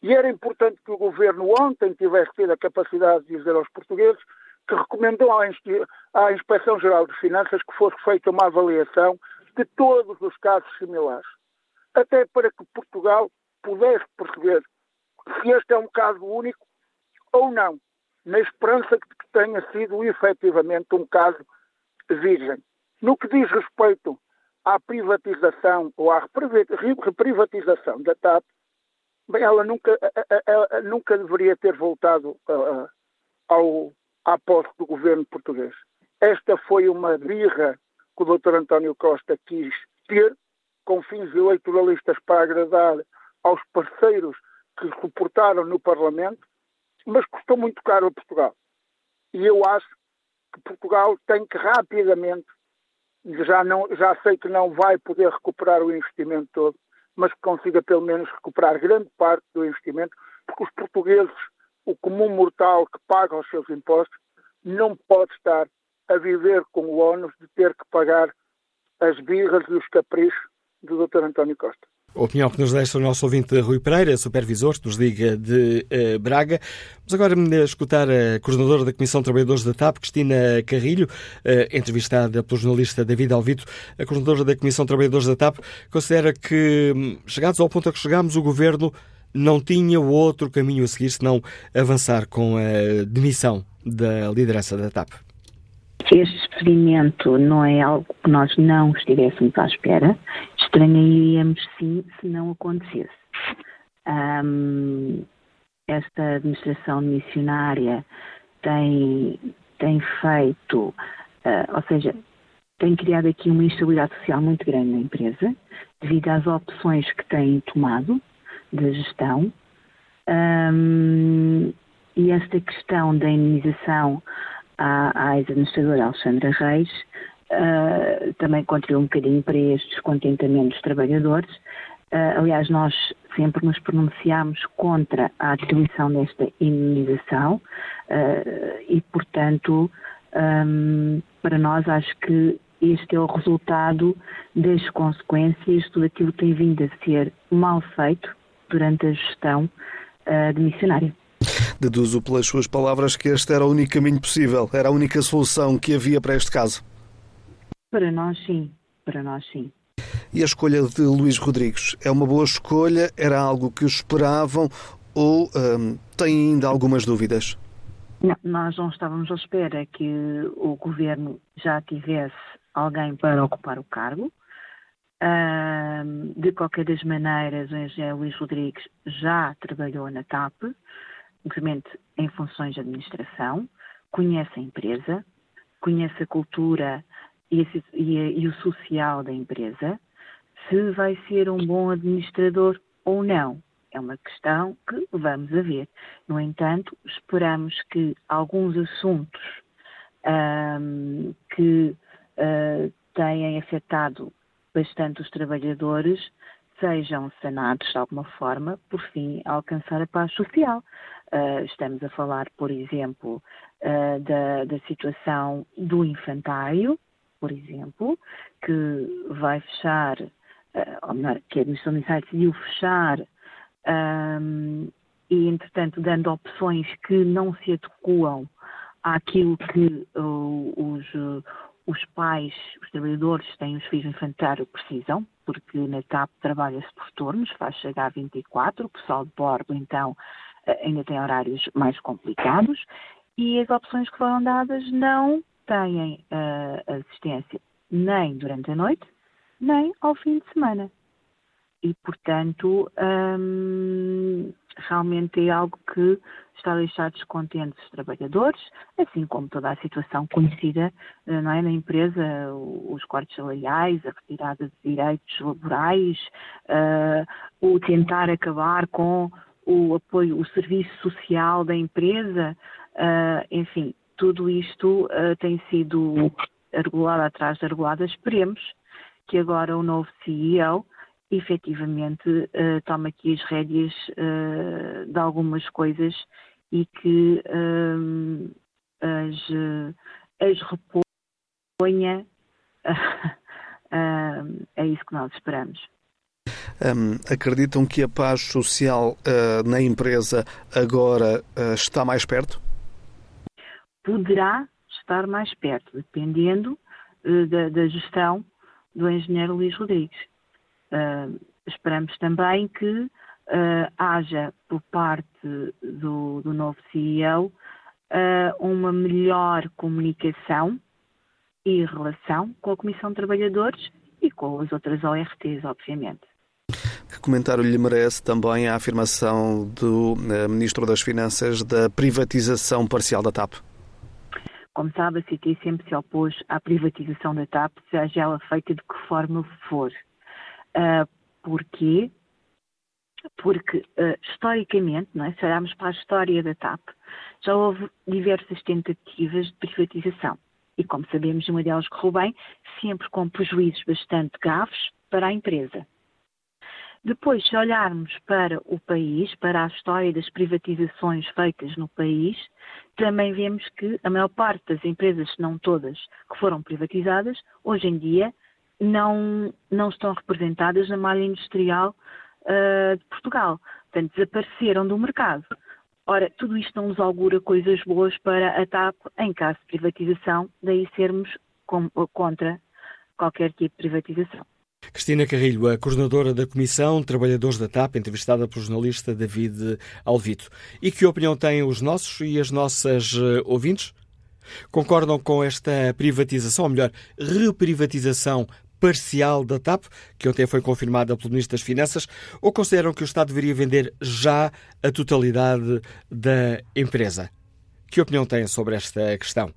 E era importante que o Governo ontem tivesse tido a capacidade de dizer aos portugueses que recomendou à Inspeção Geral de Finanças que fosse feita uma avaliação de todos os casos similares, até para que Portugal pudesse perceber se este é um caso único ou não, na esperança de que tenha sido efetivamente um caso virgem. No que diz respeito à privatização ou à reprivatização da TAP, bem, ela nunca, ela nunca deveria ter voltado ao, à posse do governo português. Esta foi uma birra que o Dr. António Costa quis ter, com fins eleitoralistas para agradar aos parceiros que suportaram no Parlamento, mas custou muito caro a Portugal. E eu acho que Portugal tem que rapidamente, já, não, já sei que não vai poder recuperar o investimento todo, mas que consiga pelo menos recuperar grande parte do investimento, porque os portugueses, o comum mortal que paga os seus impostos, não pode estar a viver com o ónus de ter que pagar as birras e os caprichos do Dr. António Costa. A opinião que nos deixa o nosso ouvinte Rui Pereira, supervisor nos liga de uh, Braga. Vamos agora escutar a coordenadora da Comissão de Trabalhadores da TAP, Cristina Carrilho, uh, entrevistada pelo jornalista David Alvito. A coordenadora da Comissão de Trabalhadores da TAP considera que, hum, chegados ao ponto a que chegamos, o governo não tinha outro caminho a seguir senão avançar com a demissão da liderança da TAP este experimento não é algo que nós não estivéssemos à espera, estranharíamos sim se não acontecesse. Um, esta administração missionária tem, tem feito, uh, ou seja, tem criado aqui uma instabilidade social muito grande na empresa, devido às opções que têm tomado de gestão. Um, e esta questão da indenização à, à ex-administradora Alexandra Reis, uh, também contribuiu um bocadinho para este descontentamento dos trabalhadores. Uh, aliás, nós sempre nos pronunciámos contra a atribuição desta indenização uh, e, portanto, um, para nós acho que este é o resultado das consequências de tudo aquilo que tem vindo a ser mal feito durante a gestão uh, de missionário. Deduzo pelas suas palavras que este era o único caminho possível, era a única solução que havia para este caso. Para nós, sim. Para nós, sim. E a escolha de Luís Rodrigues é uma boa escolha? Era algo que esperavam ou hum, têm ainda algumas dúvidas? Não, nós não estávamos à espera que o governo já tivesse alguém para ocupar o cargo. de qualquer das maneiras, o engenheiro Luís Rodrigues já trabalhou na TAP, inclusive em funções de administração, conhece a empresa, conhece a cultura e, a, e, e o social da empresa, se vai ser um bom administrador ou não. É uma questão que vamos a ver. No entanto, esperamos que alguns assuntos um, que uh, têm afetado bastante os trabalhadores sejam sanados de alguma forma, por fim, alcançar a paz social. Uh, estamos a falar, por exemplo, uh, da, da situação do infantário, por exemplo, que vai fechar, uh, ou melhor, que a Administração Municipal decidiu fechar um, e, entretanto, dando opções que não se adequam àquilo que os, os pais, os trabalhadores têm os filhos infantário precisam, porque na TAP trabalha-se por turnos, faz chegar a 24, o pessoal de bordo, então, ainda tem horários mais complicados, e as opções que foram dadas não têm uh, assistência nem durante a noite, nem ao fim de semana. E, portanto, um, realmente é algo que está a deixar descontentes os trabalhadores, assim como toda a situação conhecida eh, não é, na empresa, os cortes salariais, a retirada de direitos laborais, uh, o tentar acabar com o apoio, o serviço social da empresa, uh, enfim, tudo isto uh, tem sido regulado atrás da regulada. Esperemos que agora o novo CEO efetivamente uh, toma aqui as rédeas uh, de algumas coisas e que as, as reponha. é isso que nós esperamos. Um, acreditam que a paz social na empresa agora está mais perto? Poderá estar mais perto, dependendo da, da gestão do engenheiro Luís Rodrigues Uh, esperamos também que uh, haja por parte do, do novo CEO uh, uma melhor comunicação e relação com a Comissão de Trabalhadores e com as outras ORTs, obviamente. Que comentário lhe merece também a afirmação do Ministro das Finanças da privatização parcial da TAP? Como sabe, a CT sempre se opôs à privatização da TAP, seja ela feita de que forma for. Uh, porquê? Porque, uh, historicamente, não é? se olharmos para a história da TAP, já houve diversas tentativas de privatização. E, como sabemos, uma delas correu bem, sempre com prejuízos bastante graves para a empresa. Depois, se olharmos para o país, para a história das privatizações feitas no país, também vemos que a maior parte das empresas, se não todas, que foram privatizadas, hoje em dia não, não estão representadas na malha industrial uh, de Portugal. Portanto, desapareceram do mercado. Ora, tudo isto não nos augura coisas boas para a TAP em caso de privatização, daí sermos com, contra qualquer tipo de privatização. Cristina Carrilho, a coordenadora da Comissão Trabalhadores da TAP, entrevistada pelo jornalista David Alvito. E que opinião têm os nossos e as nossas uh, ouvintes? Concordam com esta privatização, ou melhor, reprivatização parcial da TAP, que ontem foi confirmada pelo Ministro das Finanças, ou consideram que o Estado deveria vender já a totalidade da empresa? Que opinião têm sobre esta questão?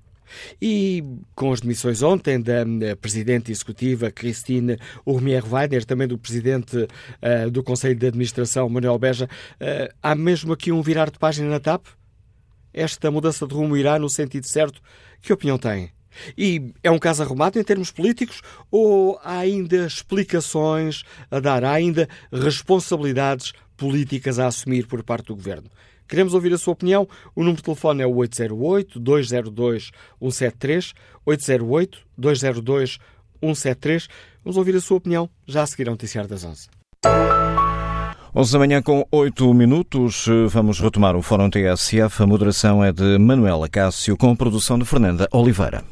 E com as demissões ontem da Presidente Executiva Christine Urmier Weiner, também do Presidente uh, do Conselho de Administração Manuel Beja, uh, há mesmo aqui um virar de página na TAP? Esta mudança de rumo irá no sentido certo? Que opinião têm? E é um caso arrumado em termos políticos ou há ainda explicações a dar, há ainda responsabilidades políticas a assumir por parte do Governo? Queremos ouvir a sua opinião. O número de telefone é o 808-202-173, 808-202-173. Vamos ouvir a sua opinião já a seguir ao Noticiário das 11. 11 da manhã com 8 minutos. Vamos retomar o Fórum TSF. A moderação é de Manuela Cássio com a produção de Fernanda Oliveira.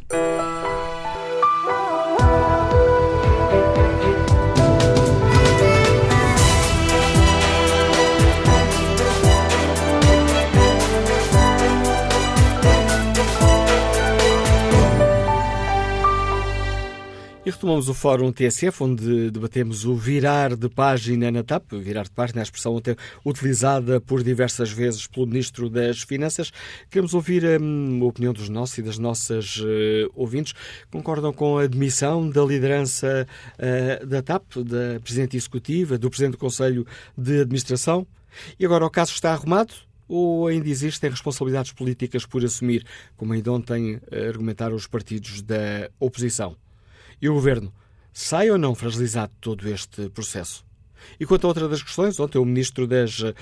Retomamos o Fórum TSF, onde debatemos o virar de página na TAP. Virar de página é a expressão utilizada por diversas vezes pelo Ministro das Finanças. Queremos ouvir hum, a opinião dos nossos e das nossas uh, ouvintes. Concordam com a admissão da liderança uh, da TAP, da Presidente Executiva, do Presidente do Conselho de Administração? E agora o caso está arrumado? Ou ainda existem responsabilidades políticas por assumir, como ainda ontem argumentaram os partidos da oposição? E o Governo sai ou não fragilizado todo este processo? E quanto a outra das questões, ontem o Ministro das uh,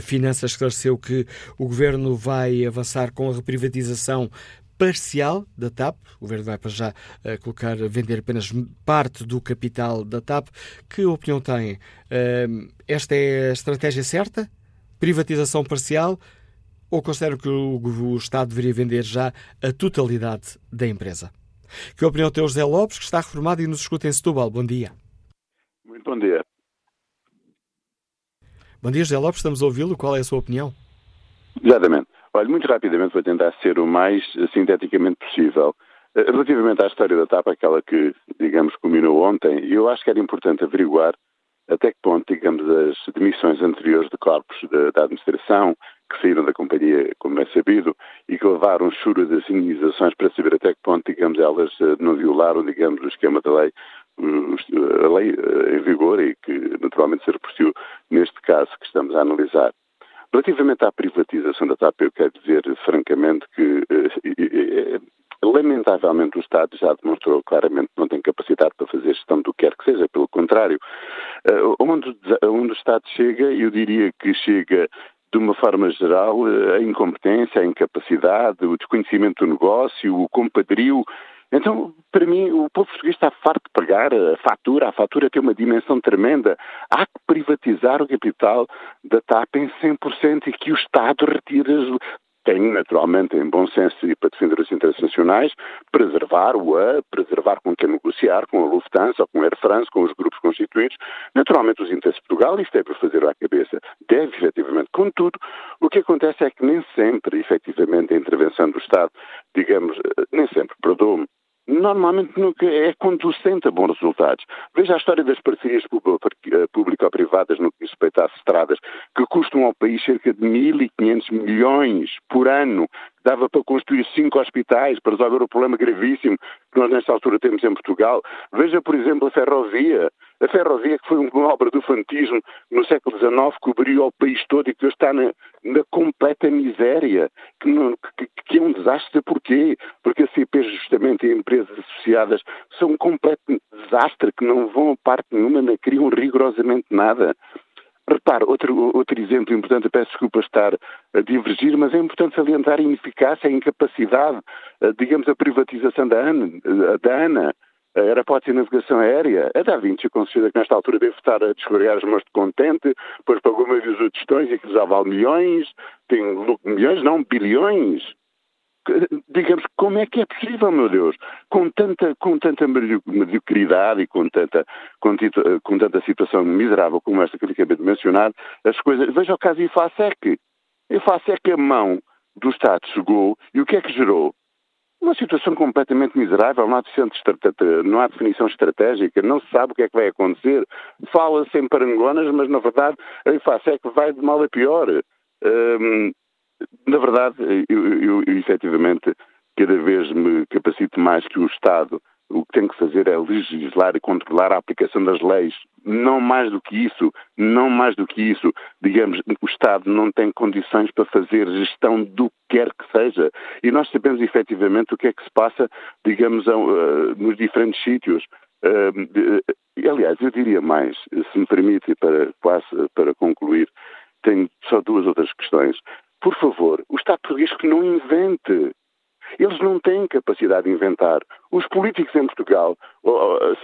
Finanças esclareceu que o Governo vai avançar com a reprivatização parcial da TAP. O Governo vai para já uh, colocar, vender apenas parte do capital da TAP. Que opinião tem? Uh, esta é a estratégia certa? Privatização parcial? Ou considera que o, o Estado deveria vender já a totalidade da empresa? Que opinião tem o José Lopes, que está reformado e nos escuta em Setúbal? Bom dia. Muito bom dia. Bom dia, José Lopes, estamos a ouvi-lo. Qual é a sua opinião? Exatamente. Olha, muito rapidamente vou tentar ser o mais sinteticamente possível. Eh, relativamente à história da TAP, aquela que, digamos, culminou ontem, eu acho que era importante averiguar até que ponto, digamos, as demissões anteriores de corpos da administração, que saíram da companhia, como é sabido, e que levaram churo das indenizações para saber até que ponto, digamos, elas eh, não violaram, digamos, o esquema da lei, a lei eh, em vigor e que naturalmente se repercutiu neste caso que estamos a analisar. Relativamente à privatização da TAP, eu quero dizer francamente que eh, lamentavelmente o Estado já demonstrou claramente que não tem capacidade para fazer gestão do que quer que seja, pelo contrário, onde, onde o Estado chega, eu diria que chega de uma forma geral, a incompetência, a incapacidade, o desconhecimento do negócio, o compadrio. Então, para mim, o povo português está farto de pagar a fatura. A fatura tem uma dimensão tremenda. Há que privatizar o capital da TAP em 100% e que o Estado retire tenho, naturalmente, em bom senso e para defender os interesses nacionais, preservar o A, preservar com quem negociar, com a Lufthansa, com a Air France, com os grupos constituídos, naturalmente os interesses de Portugal, isto é para fazer à cabeça, deve efetivamente. Contudo, o que acontece é que nem sempre, efetivamente, a intervenção do Estado, digamos, eh, nem sempre, perdoa-me, normalmente nunca é conducente a bons resultados. Veja a história das parcerias eh, público-privadas no que respeita às estradas, que custam ao país cerca de 1.500 milhões por ano. Dava para construir cinco hospitais para resolver o problema gravíssimo que nós nesta altura temos em Portugal. Veja, por exemplo, a ferrovia. A ferrovia, que foi uma obra do fantismo no século XIX, cobriu o país todo e que hoje está na, na completa miséria, que, não, que, que, é um desastre. Porquê? Porque a CP, justamente, e empresas associadas são um completo desastre, que não vão a parte nenhuma, não criam rigorosamente nada. Repare, outro, outro exemplo importante, peço desculpa estar a divergir, mas é importante salientar a ineficácia, a incapacidade, digamos, a privatização da ANA, da ANA a Aeroportos e Navegação Aérea. A Da Vinci considera que nesta altura deve estar a descorregar as mãos de contente, pois pagou meio dos tostões e que já vale milhões, tem milhões, não, bilhões. Digamos, como é que é possível, meu Deus? Com tanta, com tanta mediocridade e com tanta, com, com tanta situação miserável como esta que acabei de mencionar, as coisas. Veja o caso IFASEC. IFASEC, a mão do Estado chegou e o que é que gerou? Uma situação completamente miserável, não há, não há, definição estratégica, não se sabe o que é que vai acontecer. Fala-se em parangonas, mas na verdade a IFASEC vai de mal a pior. Hum, na verdade, eu, eu, eu efetivamente cada vez me capacito mais que o Estado o que tem que fazer é legislar e controlar a aplicação das leis. Não mais do que isso, não mais do que isso. Digamos, o Estado não tem condições para fazer gestão do que quer que seja. E nós sabemos efetivamente o que é que se passa, digamos, nos diferentes sítios. aliás, eu diria mais, se me permite, para, quase para concluir, tenho só duas outras questões. Por favor, o Estado português que não invente eles não têm capacidade de inventar. Os políticos em Portugal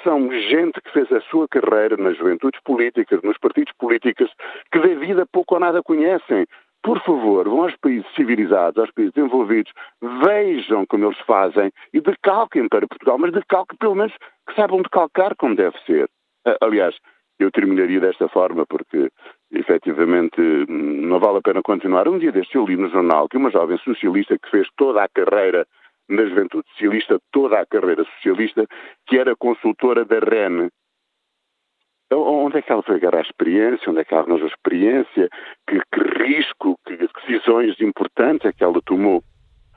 são gente que fez a sua carreira nas juventudes políticas, nos partidos políticos, que da vida pouco ou nada conhecem. Por favor, vão aos países civilizados, aos países desenvolvidos, vejam como eles fazem e decalquem para Portugal, mas decalquem pelo menos que saibam decalcar como deve ser. Aliás, eu terminaria desta forma porque efetivamente não vale a pena continuar. Um dia deste eu li no jornal que uma jovem socialista que fez toda a carreira na juventude socialista, toda a carreira socialista, que era consultora da REN. Então, onde é que ela foi agarrar a experiência? Onde é que ela arranjou a experiência? Que, que risco, que decisões importantes é que ela tomou?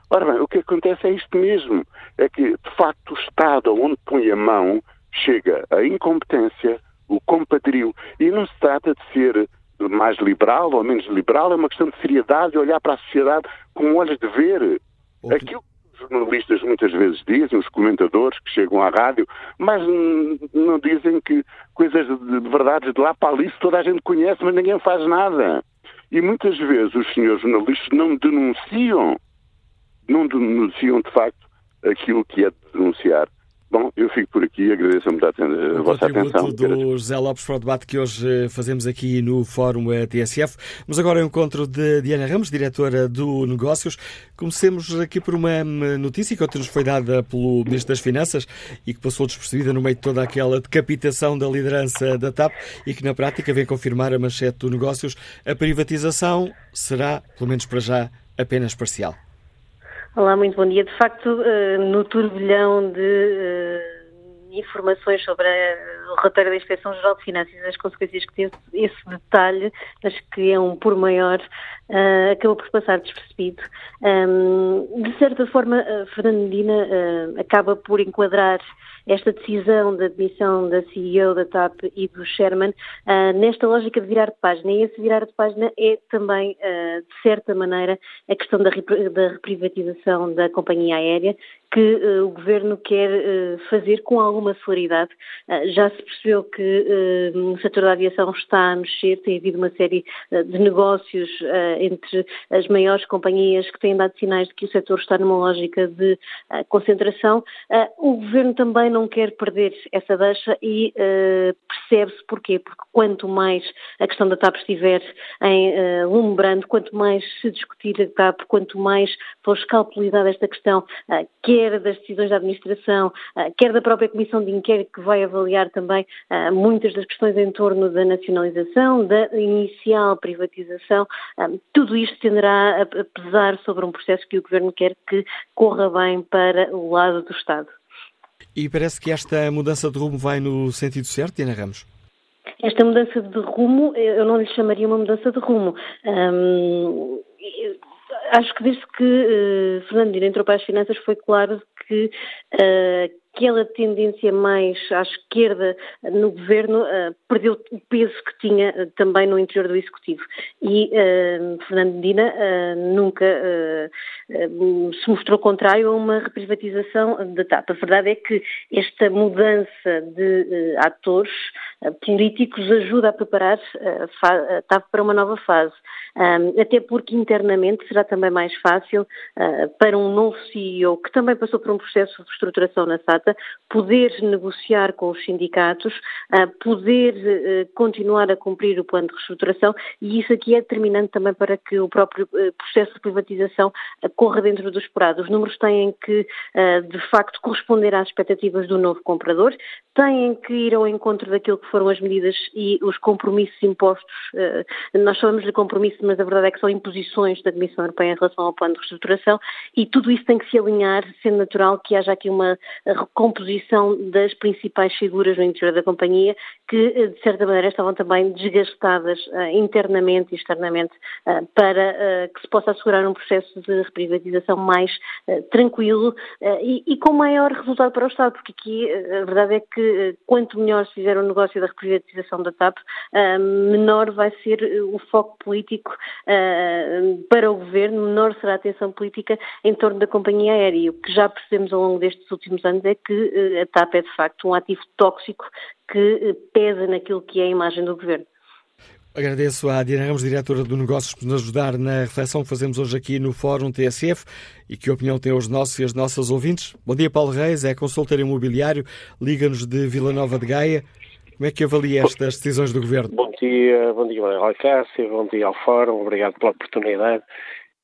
Ora bem, o que acontece é isto mesmo. É que, de facto, o Estado, onde põe a mão, chega a incompetência, o compadrio. E não se trata de ser mais liberal ou menos liberal, é uma questão de seriedade e olhar para a sociedade com olhos de ver. Aquilo que os jornalistas muitas vezes dizem, os comentadores que chegam à rádio, mas não dizem que coisas de verdades de lá para ali toda a gente conhece, mas ninguém faz nada. E muitas vezes os senhores jornalistas não denunciam, não denunciam de facto aquilo que é de denunciar. Bom, eu fico por aqui, agradeço muito a, a o vossa atenção. O do José Lopes para o debate que hoje eh, fazemos aqui no Fórum eh, TSF. Vamos agora ao encontro de Diana Ramos, diretora do Negócios. Comecemos aqui por uma hum, notícia que ontem nos foi dada pelo Ministro das Finanças e que passou despercebida no meio de toda aquela decapitação da liderança da TAP e que na prática vem confirmar a manchete do Negócios. A privatização será, pelo menos para já, apenas parcial. Olá, muito bom dia. De facto, eh, no turbilhão de eh, informações sobre o relatório da Inspeção-Geral de Finanças e as consequências que teve esse detalhe, mas que é um por maior, uh, acabou por passar despercebido. Um, de certa forma, uh, Fernando Medina uh, acaba por enquadrar esta decisão da demissão da CEO da TAP e do Sherman uh, nesta lógica de virar de página. E esse virar de página é também, uh, de certa maneira, a questão da, da reprivatização da companhia aérea, que uh, o governo quer uh, fazer com alguma celeridade. Uh, já se percebeu que o setor da aviação está a mexer, tem havido uma série de negócios entre as maiores companhias que têm dado sinais de que o setor está numa lógica de concentração. o governo também não quer perder essa deixa e percebe-se porquê, porque quanto mais a questão da TAP estiver em uh, brando, quanto mais se discutir a TAP, quanto mais for escalpelizada esta questão, quer quer das decisões da administração, ah, quer da própria comissão de inquérito que vai avaliar também ah, muitas das questões em torno da nacionalização, da inicial privatização, ah, tudo isto tenderá a pesar sobre um processo que o Governo quer que corra bem para o lado do Estado. E parece que esta mudança de rumo vai no sentido certo, Diana Ramos? Esta mudança de rumo, eu não lhe chamaria uma mudança de rumo. Hum, acho que desde que uh, Fernando Medina entrou para as finanças foi claro que uh, aquela tendência mais à esquerda no governo uh, perdeu o peso que tinha uh, também no interior do Executivo. E uh, Fernando Medina nunca se mostrou contrário a uma reprivatização da TAP. A verdade é que esta mudança de atores políticos ajuda a preparar a TAP para uma nova fase. Até porque internamente será também mais fácil para um novo CEO, que também passou por um processo de reestruturação na SATA, poder negociar com os sindicatos, uh, poder uh, continuar a cumprir o plano de reestruturação e isso aqui é determinante também para que o próprio processo de privatização corra dentro do esperado. Os números têm que, de facto, corresponder às expectativas do novo comprador, têm que ir ao encontro daquilo que foram as medidas e os compromissos impostos. Nós chamamos de compromisso mas a verdade é que são imposições da Comissão Europeia em relação ao plano de reestruturação e tudo isso tem que se alinhar, sendo natural que haja aqui uma recomposição das principais figuras no interior da companhia que, eh, de certa maneira, estavam também desgastadas uh, internamente e externamente uh, para uh, que se possa assegurar um processo de reprivatização mais tranquilo e, e, com maior resultado para o Estado, porque aqui a verdade é que quanto melhor se fizer o negócio da reprivatização da TAP, menor vai ser o foco político para o governo, menor será a atenção política em torno da companhia aérea. O que já percebemos ao longo destes últimos anos é que uh, a TAP é de facto um ativo tóxico que uh, pesa naquilo que é a imagem do governo. Agradeço à Diana Ramos, diretora do Negócios, por nos ajudar na reflexão que fazemos hoje aqui no Fórum TSF e que opinião têm os nossos e as nossas ouvintes. Bom dia, Paulo Reis, é consultor imobiliário, liga-nos de Vila Nova de Gaia. Como é que avalia estas decisões do Governo? Bom dia, bom dia, Manuel Cássio, bom dia ao Fórum, obrigado pela oportunidade.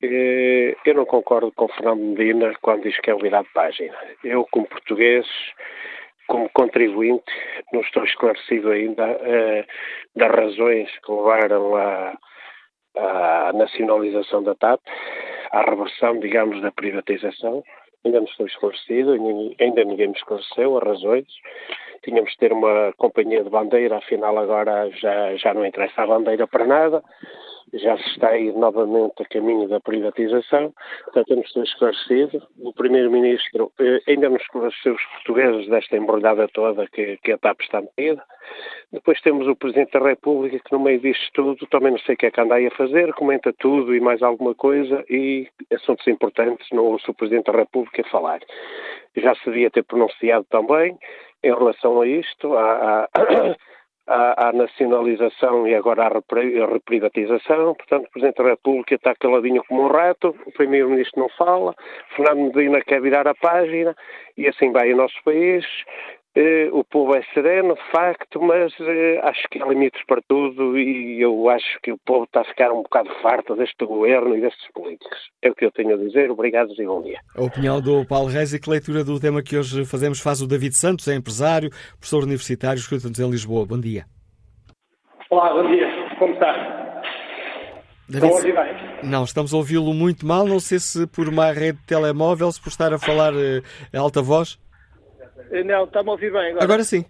Eh, eu não concordo com Fernando Medina quando diz que é unidade de página. Eu, como português, como contribuinte, não estou esclarecido ainda uh, das razões que levaram à, à nacionalização da TAP, à reversão, digamos, da privatização. ainda não estou esclarecido, ainda ninguém me esclareceu as razões. Tínhamos de ter uma companhia de bandeira, afinal agora já, já não interessa a bandeira para nada já se está a ir novamente a caminho da privatização, portanto, não estou esclarecido. O Primeiro-Ministro eh, ainda não esclareceu os portugueses desta embrulhada toda que, que a TAP está metida. Depois temos o Presidente da República que, no meio disto tudo, também não sei o que é que anda aí a fazer, comenta tudo e mais alguma coisa e assuntos importantes não ouço o Presidente da República falar. Já se devia ter pronunciado também em relação a isto, a, a à, à, nacionalização e agora à reprivatização. Portanto, o Presidente da República está caladinho como um rato, o Primeiro-Ministro não fala, Fernando Medina quer virar a página e assim vai o nosso país. Eh, o povo é sereno, de facto, mas eh, acho que há limites para tudo e eu acho que o povo está a ficar um bocado farto deste governo e destes políticos. É o que eu tenho a dizer. Obrigado e bom dia. A opinião do Paulo Reis e que leitura do tema que hoje fazemos faz o David Santos, é empresário, professor universitário, escuta-nos em Lisboa. Bom dia. Olá, bom dia. Como está? David, a bem? Não, estamos a ouvi-lo muito mal. Não sei se por uma rede de telemóvel, se por estar a falar uh, alta voz. Eh, não, está-me a ouvir bem agora? Agora sim.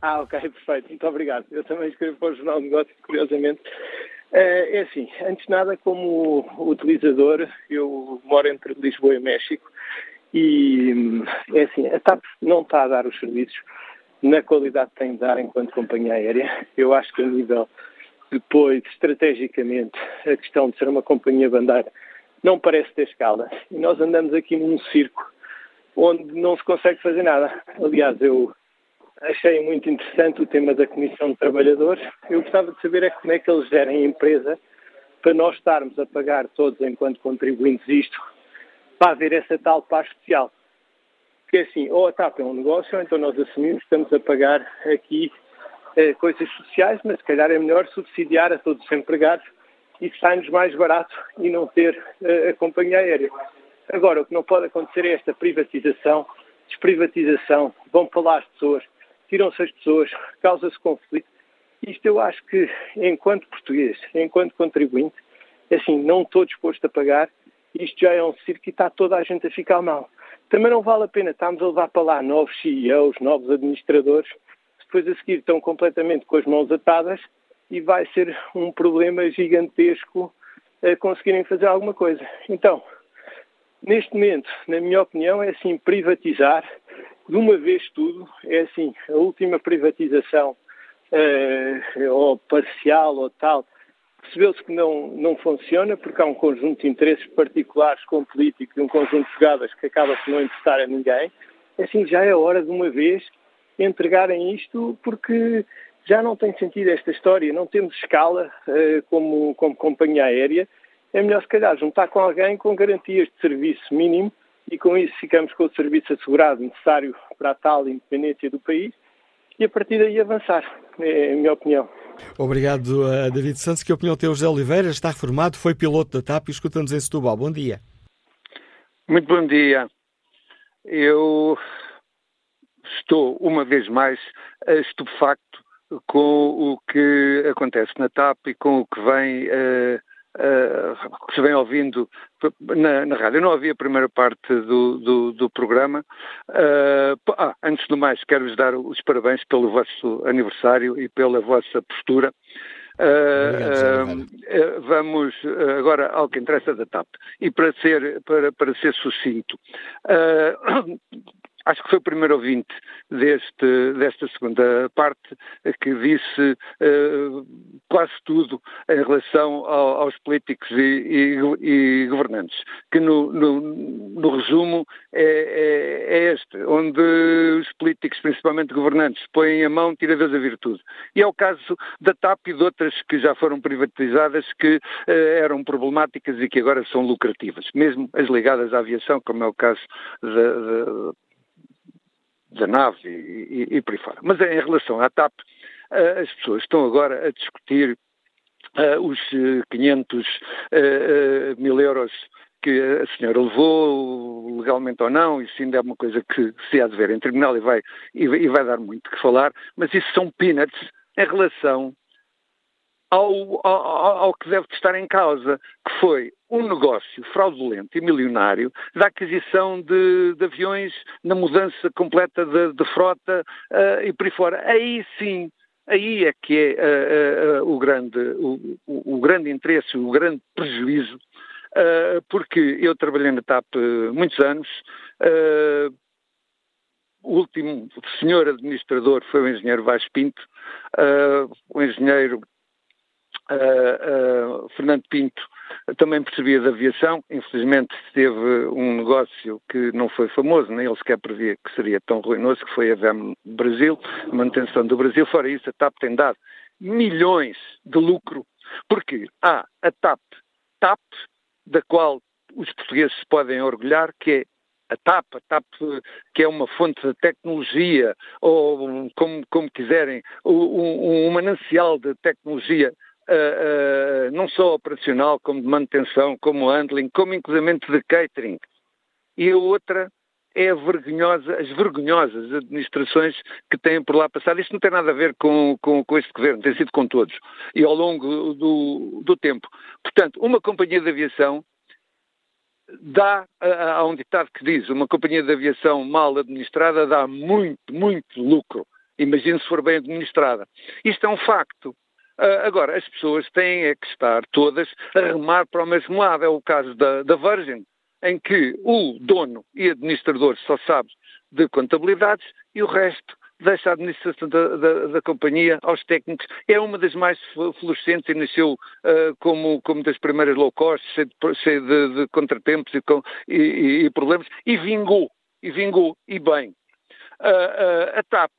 Ah, ok, perfeito. Muito obrigado. Eu também escrevo para o Jornal de Negócios, curiosamente. Eh, é assim, antes de nada, como utilizador, eu moro entre Lisboa e México e é assim, a TAP não está a dar os serviços na qualidade que tem de dar enquanto companhia aérea. Eu acho que a nível, depois, estrategicamente, a questão de ser uma companhia bandeira não parece ter escala. E nós andamos aqui num circo onde não se consegue fazer nada. Aliás, eu achei muito interessante o tema da Comissão de Trabalhadores. Eu gostava de saber é como é que eles gerem a empresa para nós estarmos a pagar todos, enquanto contribuintes, isto, para haver essa tal paz social. Porque assim, ou a TAP é um negócio, ou então nós assumimos que estamos a pagar aqui eh, coisas sociais, mas se calhar é melhor subsidiar a todos os empregados e sai-nos mais barato e não ter eh, a companhia aérea. Agora, o que não pode acontecer é esta privatização, desprivatização, vão para lá as pessoas, tiram-se as pessoas, causa-se conflito. Isto eu acho que, enquanto português, enquanto contribuinte, assim, não estou disposto a pagar, isto já é um circo e está toda a gente a ficar mal. Também não vale a pena estarmos a levar para lá novos CEOs, novos administradores, depois a seguir estão completamente com as mãos atadas e vai ser um problema gigantesco a conseguirem fazer alguma coisa. Então, Neste momento, na minha opinião, é assim privatizar de uma vez tudo. É assim, a última privatização, uh, ou parcial ou tal, percebeu-se que não, não funciona porque há um conjunto de interesses particulares com políticos e um conjunto de jogadas que acaba por não interessar a ninguém. É assim, já é hora de uma vez entregarem isto porque já não tem sentido esta história. Não temos escala uh, como, como companhia aérea é melhor se calhar juntar com alguém com garantias de serviço mínimo e com isso ficamos com o serviço assegurado necessário para a tal independência do país e a partir daí avançar, é a minha opinião. Obrigado, uh, David Santos. Que opinião tem o José Oliveira? Está reformado, foi piloto da TAP e escuta-nos em Setúbal. Bom dia. Muito bom dia. Eu estou, uma vez mais, estupefacto com o que acontece na TAP e com o que vem uh, uh, que se vem ouvindo na, na, rádio. Eu não ouvi a primeira parte do, do, do programa. Uh, ah, antes de mais, quero-vos dar os parabéns pelo vosso aniversário e pela vossa postura. Uh, uh, vamos agora ao que interessa da TAP. E para ser, para, para ser sucinto, uh, acho que foi o primeiro ouvinte deste, desta segunda parte que disse uh, quase tudo em relação ao, aos políticos e, e, e, governantes, que no, no, no resumo é, é, é, este, onde os políticos, principalmente governantes, põem a mão, tira Deus a virtude. E é o caso da TAP e de outras que já foram privatizadas que uh, eram problemáticas e que agora são lucrativas, mesmo as ligadas à aviação, como é o caso da da nave e, e, e por aí fora. Mas em relação à TAP, uh, as pessoas estão agora a discutir uh, os 500 uh, mil euros que a senhora levou, legalmente ou não, isso ainda é uma coisa que se há de ver em tribunal e vai, e vai dar muito que falar, mas isso são peanuts em relação ao, ao, ao, que deve estar em causa, que foi um negócio fraudulento e milionário da aquisição de, de aviões na mudança completa de, de frota uh, e por aí fora. Aí sim, aí é que é uh, uh, o, grande, o, o, grande interesse, o grande prejuízo, porque eu trabalhei na TAP muitos anos, o último senhor administrador foi o engenheiro Vaz Pinto, o engenheiro Uh, uh, Fernando Pinto também percebia da aviação, infelizmente teve um negócio que não foi famoso, nem ele sequer previa que seria tão ruinoso, que foi a VEM Brasil, a manutenção do Brasil. Fora isso, a TAP tem dado milhões de lucro, porque há a TAP, TAP, da qual os portugueses se podem orgulhar, que é a TAP, a TAP que é uma fonte de tecnologia, ou como, como quiserem, um, um manancial de tecnologia uh, não só operacional, como de manutenção, como handling, como inclusivamente de catering. E a outra é a vergonhosa, as vergonhosas administrações que têm por lá passado. Isto não tem nada a ver com, com, com este governo, tem sido com todos. E ao longo do, do tempo. Portanto, uma companhia de aviação dá, há um ditado que diz, uma companhia de aviação mal administrada dá muito, muito lucro. Imagine se for bem administrada. Isto é um facto. Uh, agora, as pessoas têm é que estar todas a remar para o mesmo lado. É o caso da, da Virgin, em que o dono e administrador só sabe de contabilidades e o resto deixa a administração da, da, da, companhia aos técnicos. É uma das mais florescentes e nasceu uh, como, como das primeiras low cost, cheio de, de, de contratempos e, com, e, e, problemas, e vingou, e vingou, e bem. Uh, uh, a TAP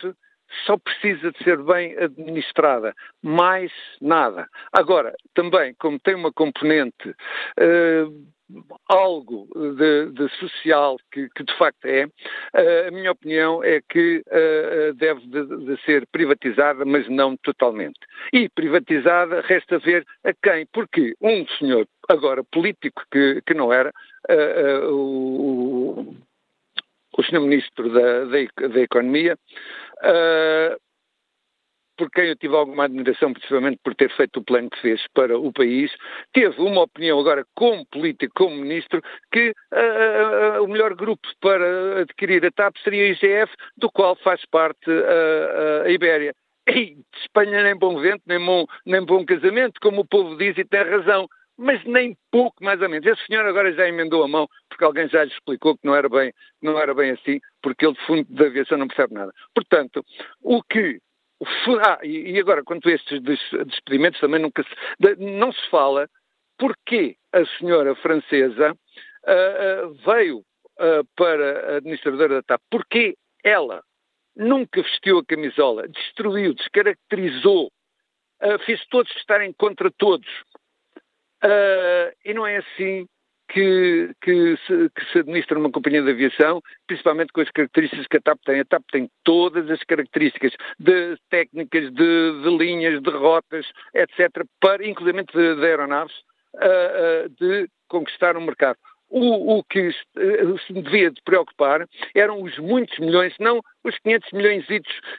só precisa de ser bem administrada, mais nada. Agora, também, como tem uma componente uh, algo de, de social que, que, de facto é, uh, a minha opinião é que uh, deve de, de, ser privatizada, mas não totalmente. E privatizada resta ver a quem, porque um senhor, agora político que, que não era, o, o senhor Ministro da, da, da Economia, uh, por quem eu tive alguma admiração, principalmente por ter feito o plano que fez para o país, teve uma opinião agora como político, como ministro, que uh, uh, o melhor grupo para adquirir a TAP seria a IGF, do qual faz parte a Ibéria. E Espanha nem bom vento, nem bom, nem bom casamento, como o povo diz e tem razão mas nem pouco mais ou menos. Esse senhor agora já emendou a mão porque alguém já lhe explicou que não era bem, não era bem assim, porque ele de fundo da aviação não percebe nada. Portanto, o que ah, e agora, quanto a estes despedimentos, também nunca se, não se fala porque a senhora francesa uh, uh, veio uh, para a administradora da TAP, porque ela nunca vestiu a camisola, destruiu, descaracterizou, fez todos estarem contra todos. E não é assim que, que, se, que, se, administra uma companhia de aviação, principalmente com as características que a TAP tem. A TAP tem todas as características de técnicas, de, de linhas, de rotas, etc., para, inclusive de, de aeronaves, uh, uh, de conquistar o um mercado. O, o, que se devia de preocupar eram os muitos milhões, não os 500 milhões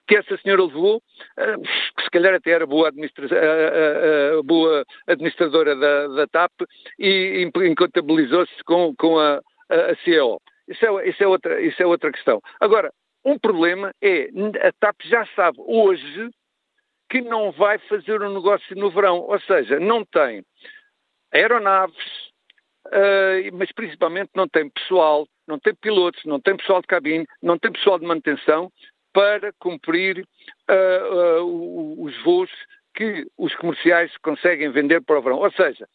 que essa senhora levou, eh, que se calhar até era boa, administra eh, eh, boa administradora da, da TAP e incontabilizou-se com, com a, a, CEO. Isso é, isso, é outra, isso é outra questão. Agora, um problema é, a TAP já sabe hoje que não vai fazer um negócio no verão, ou seja, não tem aeronaves, uh, mas principalmente não tem pessoal, não tem pilotos, não tem pessoal de cabine, não tem pessoal de manutenção para cumprir uh, uh, os voos que os comerciais conseguem vender para o verão. Ou seja,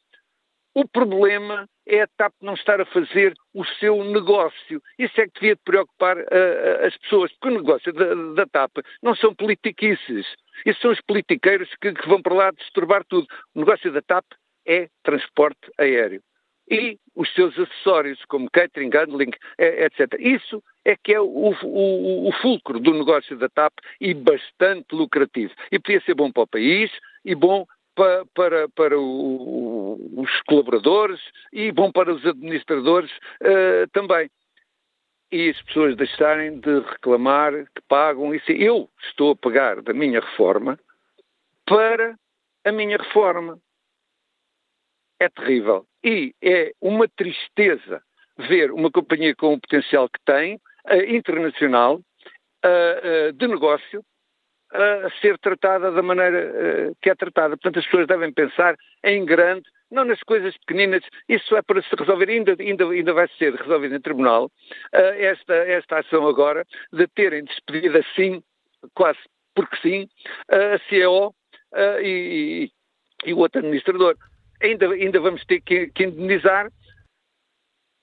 o problema é a TAP não estar a fazer o seu negócio. Isso é que devia preocupar uh, as pessoas, porque o negócio da, da, TAP não são politiquices. Isso são os politiqueiros que, que vão para lá disturbar tudo. O negócio da TAP é transporte aéreo e os seus acessórios, como catering, handling, eh, etc. Isso é que é o, o, o, fulcro do negócio da TAP e bastante lucrativo. E podia ser bom para o país e bom para, para, para o, os colaboradores e bom para os administradores uh, também. E as pessoas deixarem de reclamar que pagam isso. Eu estou a pagar da minha reforma para a minha reforma. É terrível. E é uma tristeza ver uma companhia com o potencial que tem, uh, internacional, uh, de negócio, a ser tratada da maneira que é tratada. Portanto, as pessoas devem pensar em grande, não nas coisas pequeninas. Isso é para se resolver, ainda, ainda, ainda vai ser resolvido em tribunal, esta, esta ação agora de terem despedido assim, quase porque sim, a CEO e, e, e o outro administrador. Ainda, ainda vamos ter que, que indenizar.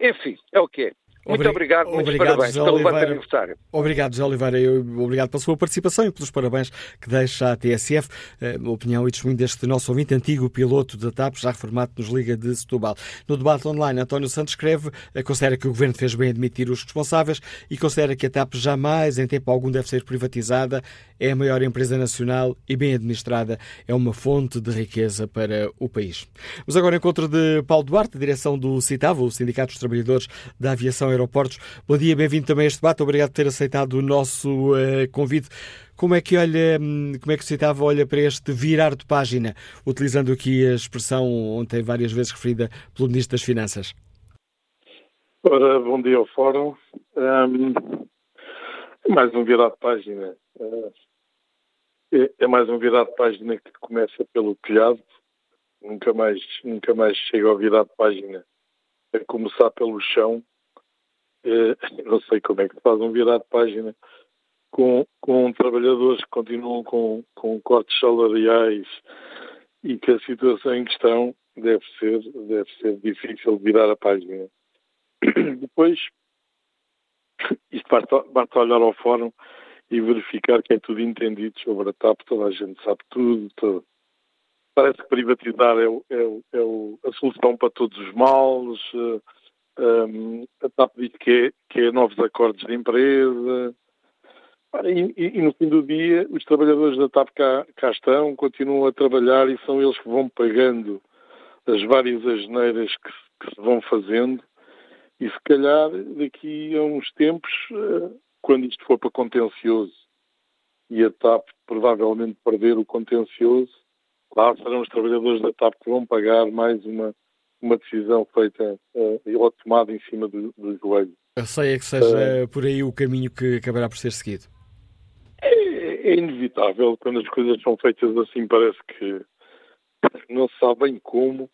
Enfim, é o que é. Muito obrigado, muitos obrigado, parabéns José pelo Oliveira. aniversário. Obrigado, José Oliveira. Eu, obrigado pela sua participação e pelos parabéns que deixa à TSF. A opinião e testemunho deste nosso ouvinte, antigo piloto da TAP, já reformado nos Liga de Setúbal. No debate online, António Santos escreve, eh, considera que o Governo fez bem admitir os responsáveis e considera que a TAP jamais, em tempo algum, deve ser privatizada. É a maior empresa nacional e bem administrada. É uma fonte de riqueza para o país. Mas agora encontro de Paulo Duarte, direção do CITAV, o Sindicato dos Trabalhadores da Aviação Aeroportos. Bom dia, bem-vindo também a este debate. Obrigado por ter aceitado o nosso uh, convite. Como é que olha, hum, como é que o CITAV olha para este virar de página, utilizando aqui a expressão ontem várias vezes referida pelo Ministro das Finanças? Ora, bom dia ao Fórum. Um, mais um virar de página. Uh, é, é, mais um virar de página que começa pelo telhado. Nunca mais, nunca mais chega ao virar de página a começar pelo chão eh, não sei como é que faz um virar de página com, com trabalhadores que continuam com, com cortes salariais e que a situação em questão deve ser, deve ser difícil virar a página. Depois, isto basta, olhar ao fórum e verificar que é tudo entendido sobre a TAP, toda a gente sabe tudo. tudo. Parece que privatizar é, é, é, a solução para todos os males. Um, a TAP diz que é, que é novos acordos de empresa. E, e, e, no fim do dia, os trabalhadores da TAP cá, cá, estão, continuam a trabalhar e são eles que vão pagando as várias asneiras que, que se vão fazendo. E se calhar, daqui a uns tempos, eh, quando isto for para contencioso e a TAP provavelmente perder o contencioso, lá serão os trabalhadores da TAP que vão pagar mais uma uma decisão feita uh, ou tomada em cima do, do joelho. Eu sei é que seja uh, por aí o caminho que acabará por ser seguido. É, é, inevitável quando as coisas são feitas assim, parece que não se sabe bem como.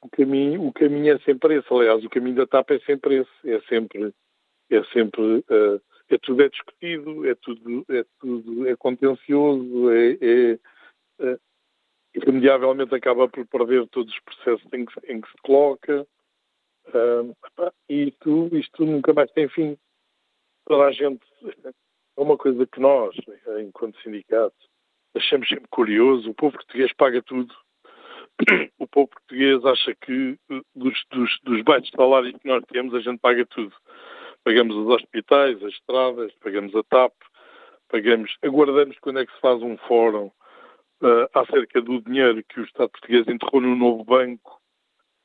O caminho, o caminho é sempre esse. Aliás, o caminho da TAP é sempre esse. É sempre, é sempre, uh, é tudo é discutido, é tudo, é tudo, é contencioso, é, é irremediavelmente acaba por perder todos os processos em que, em que se coloca. Uh, e isto, isto nunca mais tem fim. Toda a gente. É uma coisa que nós, enquanto sindicato, achamos sempre curioso. O povo português paga tudo. O povo português acha que dos, dos, dos baixos salários que nós temos, a gente paga tudo. Pagamos os hospitais, as estradas, pagamos a TAP, pagamos, aguardamos quando é que se faz um fórum uh, acerca do dinheiro que o Estado português enterrou no novo banco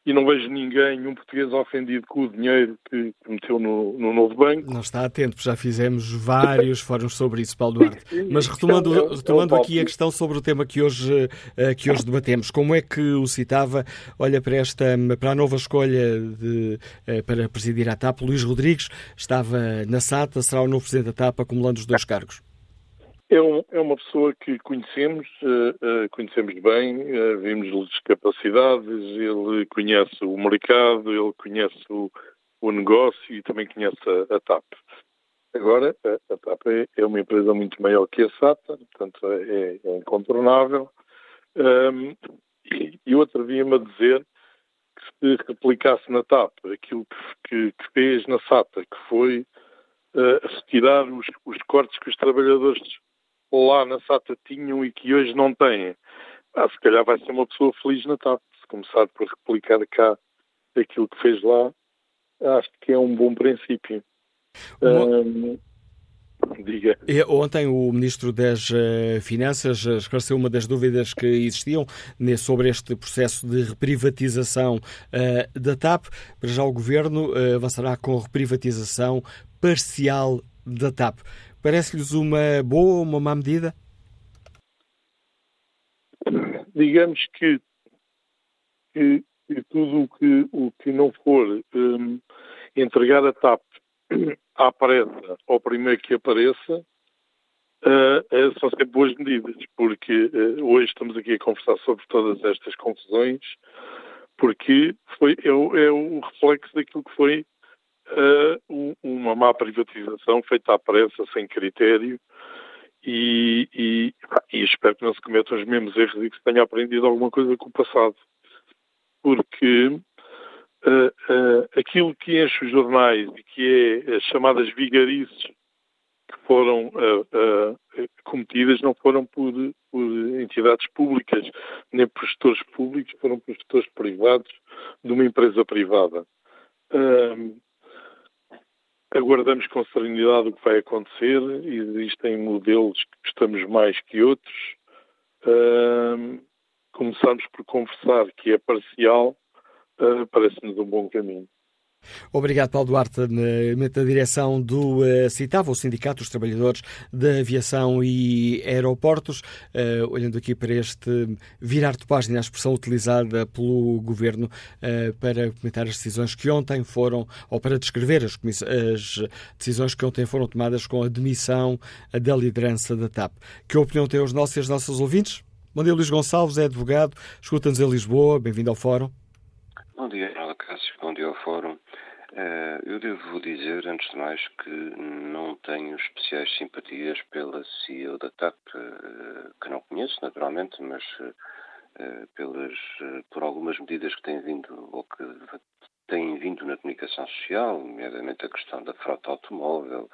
e não vejo ninguém, um português ofendido com o dinheiro que, meteu no, no, novo banco. Não está atento, já fizemos vários fóruns sobre isso, Paulo Duarte. Mas retomando, é, retomando é aqui a questão sobre o tema que hoje, eh, que hoje debatemos, como é que o citava, olha para esta, para a nova escolha de, eh, para presidir a TAP, Luís Rodrigues, estava na SATA, será o novo presidente da TAP, acumulando os dois cargos. É, um, é, uma pessoa que conhecemos, uh, uh, conhecemos bem, uh, vimos-lhe as capacidades, ele conhece o mercado, ele conhece o, o negócio e também conhece a, a TAP. Agora, a, a TAP é, é, uma empresa muito maior que a SATA, portanto é, é incontornável. Um, e eu atrevia-me a dizer que se replicasse na TAP aquilo que, que, fez na SATA, que foi retirar os, os cortes que os trabalhadores lá na SATA tinham e que hoje não têm. Ah, se calhar vai ser uma pessoa feliz na TAP, se começar por replicar cá aquilo que fez lá, acho que é um bom princípio. Um, diga. Ontem o Ministro das eh, Finanças esclareceu uma das dúvidas que existiam sobre este processo de reprivatização uh, da TAP. Para já o Governo uh, avançará com a reprivatização parcial da TAP. Parece-lhes uma boa ou uma má medida? digamos que, que, que tudo o que, o que não for um, entregar a TAP à pressa ao primeiro que apareça, uh, são sempre boas medidas, porque uh, hoje estamos aqui a conversar sobre todas estas confusões, porque foi, é, é o reflexo daquilo que foi uh, uma má privatização feita à pressa, sem critério, e, e, e, espero que não se cometam os mesmos erros e que se tenha aprendido alguma coisa com o passado. Porque uh, uh, aquilo que enche os jornais e que é as chamadas vigarices que foram uh, cometidas não foram por, por, entidades públicas, nem por gestores públicos, foram por gestores privados de uma empresa privada. Aguardamos com serenidade o que vai acontecer. Existem modelos que gostamos mais que outros. Uh, começamos por conversar que é parcial, uh, parece-nos um bom caminho. Obrigado, Paulo Duarte, na direção do uh, CITAV, o Sindicato dos Trabalhadores da Aviação e Aeroportos. Uh, olhando aqui para este virar de página, a expressão utilizada pelo Governo uh, para comentar as decisões que ontem foram, ou para descrever as, as, decisões que ontem foram tomadas com a demissão da liderança da TAP. Que opinião têm os nossos e as nossas ouvintes? Bom dia, Luís Gonçalves, é advogado, escuta-nos em Lisboa, bem-vindo ao Fórum. Bom dia, Cássio, bom dia ao Fórum. Uh, eu devo dizer, antes de mais, que não tenho especiais simpatias pela CEO da TAP, uh, que não conheço, naturalmente, mas uh, pelas, por algumas medidas que têm vindo ou que têm vindo na comunicação social, nomeadamente a questão da frota automóvel,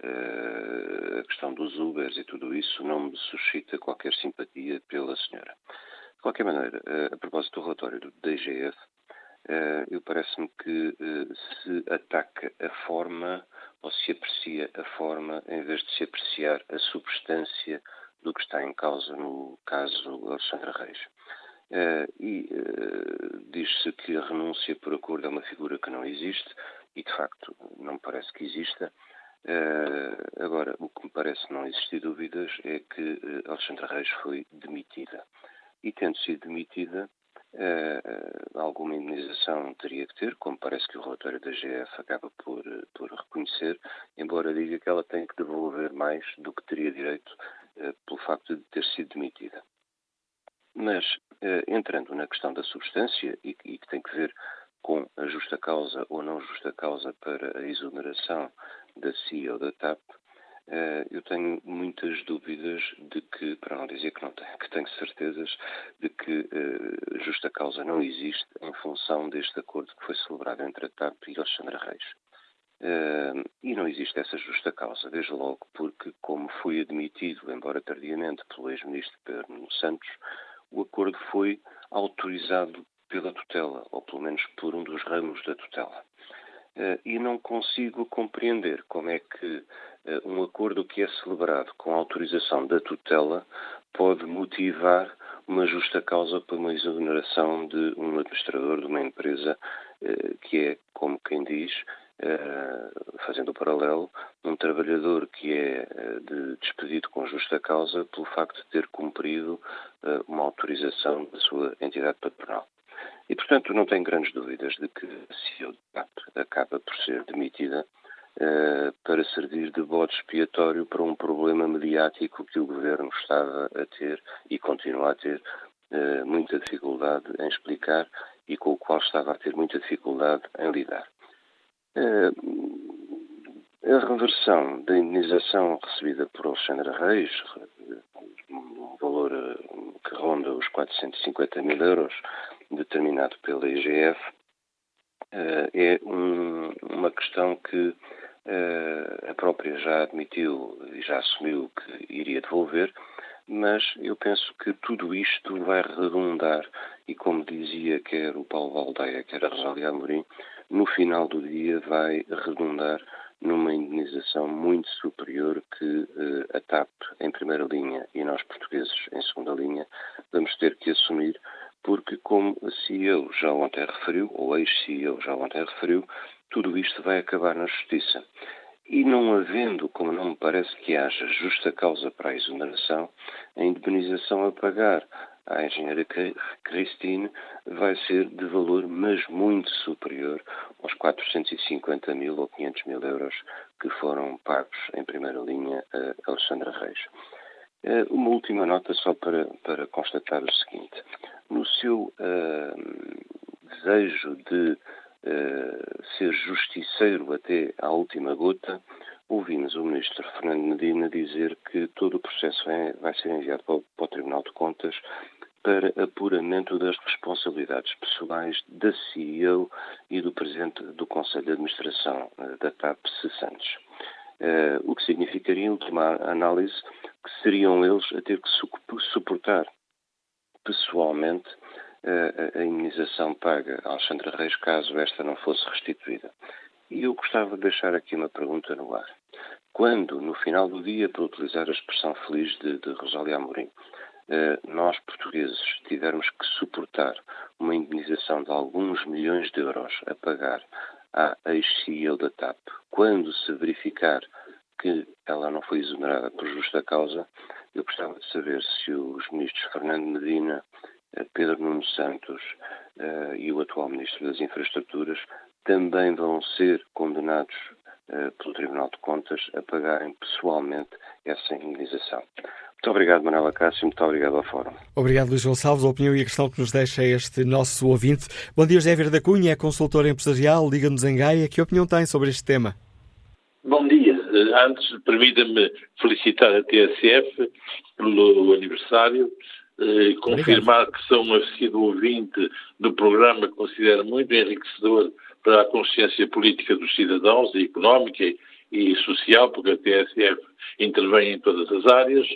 a questão dos Ubers e tudo isso, não me suscita qualquer simpatia pela senhora. De qualquer maneira, a propósito do relatório do DGF, eu parece-me que uh, se ataca a forma ou se aprecia a forma em vez de se apreciar a substância do que está em causa no caso Alexandre Reis. Uh, e diz-se que a renúncia por acordo é uma figura que não existe e, de facto, não parece que exista. agora, o que me parece não existir dúvidas é que Alexandre Reis foi demitida. E, tendo sido demitida, Uh, alguma indenização teria que ter, como parece que o relatório da GF acaba por, por reconhecer, embora diga que ela tem que devolver mais do que teria direito uh, pelo facto de ter sido demitida. Mas, uh, entrando na questão da substância, e, e, que tem que ver com a justa causa ou não justa causa para a exoneração da CIA ou da TAP, eu tenho muitas dúvidas de que, para não dizer que não tenho, que tenho certezas de que uh, justa causa não existe em função deste acordo que foi celebrado entre a TAP e Alexandre Reis. Uh, e não existe essa justa causa, desde logo porque, como foi admitido, embora tardiamente, pelo ex-ministro Pedro Santos, o acordo foi autorizado pela tutela, ou pelo menos por um dos ramos da tutela. E não consigo compreender como é que um acordo que é celebrado com a autorização da tutela pode motivar uma justa causa para uma exoneração de um administrador de uma empresa uh, que é, como quem diz, fazendo o paralelo, um trabalhador que é de despedido com justa causa pelo facto de ter cumprido uma autorização da sua entidade patronal. E, portanto, não tenho grandes dúvidas de que a de TAP acaba por ser demitida para servir de bode expiatório para um problema mediático que o governo estava a ter e continua a ter uh, muita dificuldade em explicar e com o qual estava a ter muita dificuldade em lidar. Uh, a reversão da indenização recebida por Alexandre Reis, um valor que ronda os 450 mil euros, determinado pela IGF, eh, é um, uma questão que eh, a própria já admitiu e já assumiu que iria devolver, mas eu penso que tudo isto vai redundar, e como dizia quer o Paulo Valdeia, quer a Rosália Amorim, no final do dia vai redundar numa indenização muito superior que uh, a TAP em primeira linha e nós portugueses em segunda linha vamos ter que assumir porque, como a CEO já ontem referiu, ou ex-CEO já ontem referiu, tudo isto vai acabar na Justiça. E não havendo, como não me parece que haja justa causa para a exoneração, a indemnização a pagar à engenheira Christine vai ser de valor, mas muito superior aos 450 mil ou 500 mil euros que foram pagos em primeira linha a Alexandra Reis. Eh, uma última nota só para, para constatar o seguinte. No seu uh, desejo de ser justiceiro até à última gota, ouvimos o ministro Fernando Medina dizer que todo o processo é, vai ser enviado para o, Tribunal de Contas para apuramento das responsabilidades pessoais da CEO e do Presidente do Conselho de Administração da TAP, C. Santos. Uh, o que significaria, em última análise, que seriam eles a ter que suportar pessoalmente a imunização paga a Alexandra Reis caso esta não fosse restituída. E eu gostava de deixar aqui uma pergunta no ar. Quando, no final do dia, para utilizar a expressão feliz de, de Rosália Amorim, uh, nós portugueses tivermos que suportar uma indenização de alguns milhões de euros a pagar à ex-CEO da TAP, quando se verificar que ela não foi exonerada por justa causa, eu gostava de saber se os ministros Fernando Medina, eh, Pedro Nuno Santos uh, e o atual Ministro das Infraestruturas também vão ser condenados uh, pelo Tribunal de Contas a pagarem pessoalmente essa indenização. Muito obrigado, Manuela Cássio. Muito obrigado ao Fórum. Obrigado, Luís Gonçalves. A opinião e a questão que nos deixa este nosso ouvinte. Bom dia, José Verde da Cunha, é consultor empresarial, Liga-nos em Gaia. Que opinião tem sobre este tema? Bom dia. Eh, antes, permita-me felicitar a TSF pelo aniversário, eh, confirmar que sou um assíduo ouvinte do programa que considero muito enriquecedor para a consciência política dos cidadãos, e económica e social, porque a TSF intervém em todas as áreas.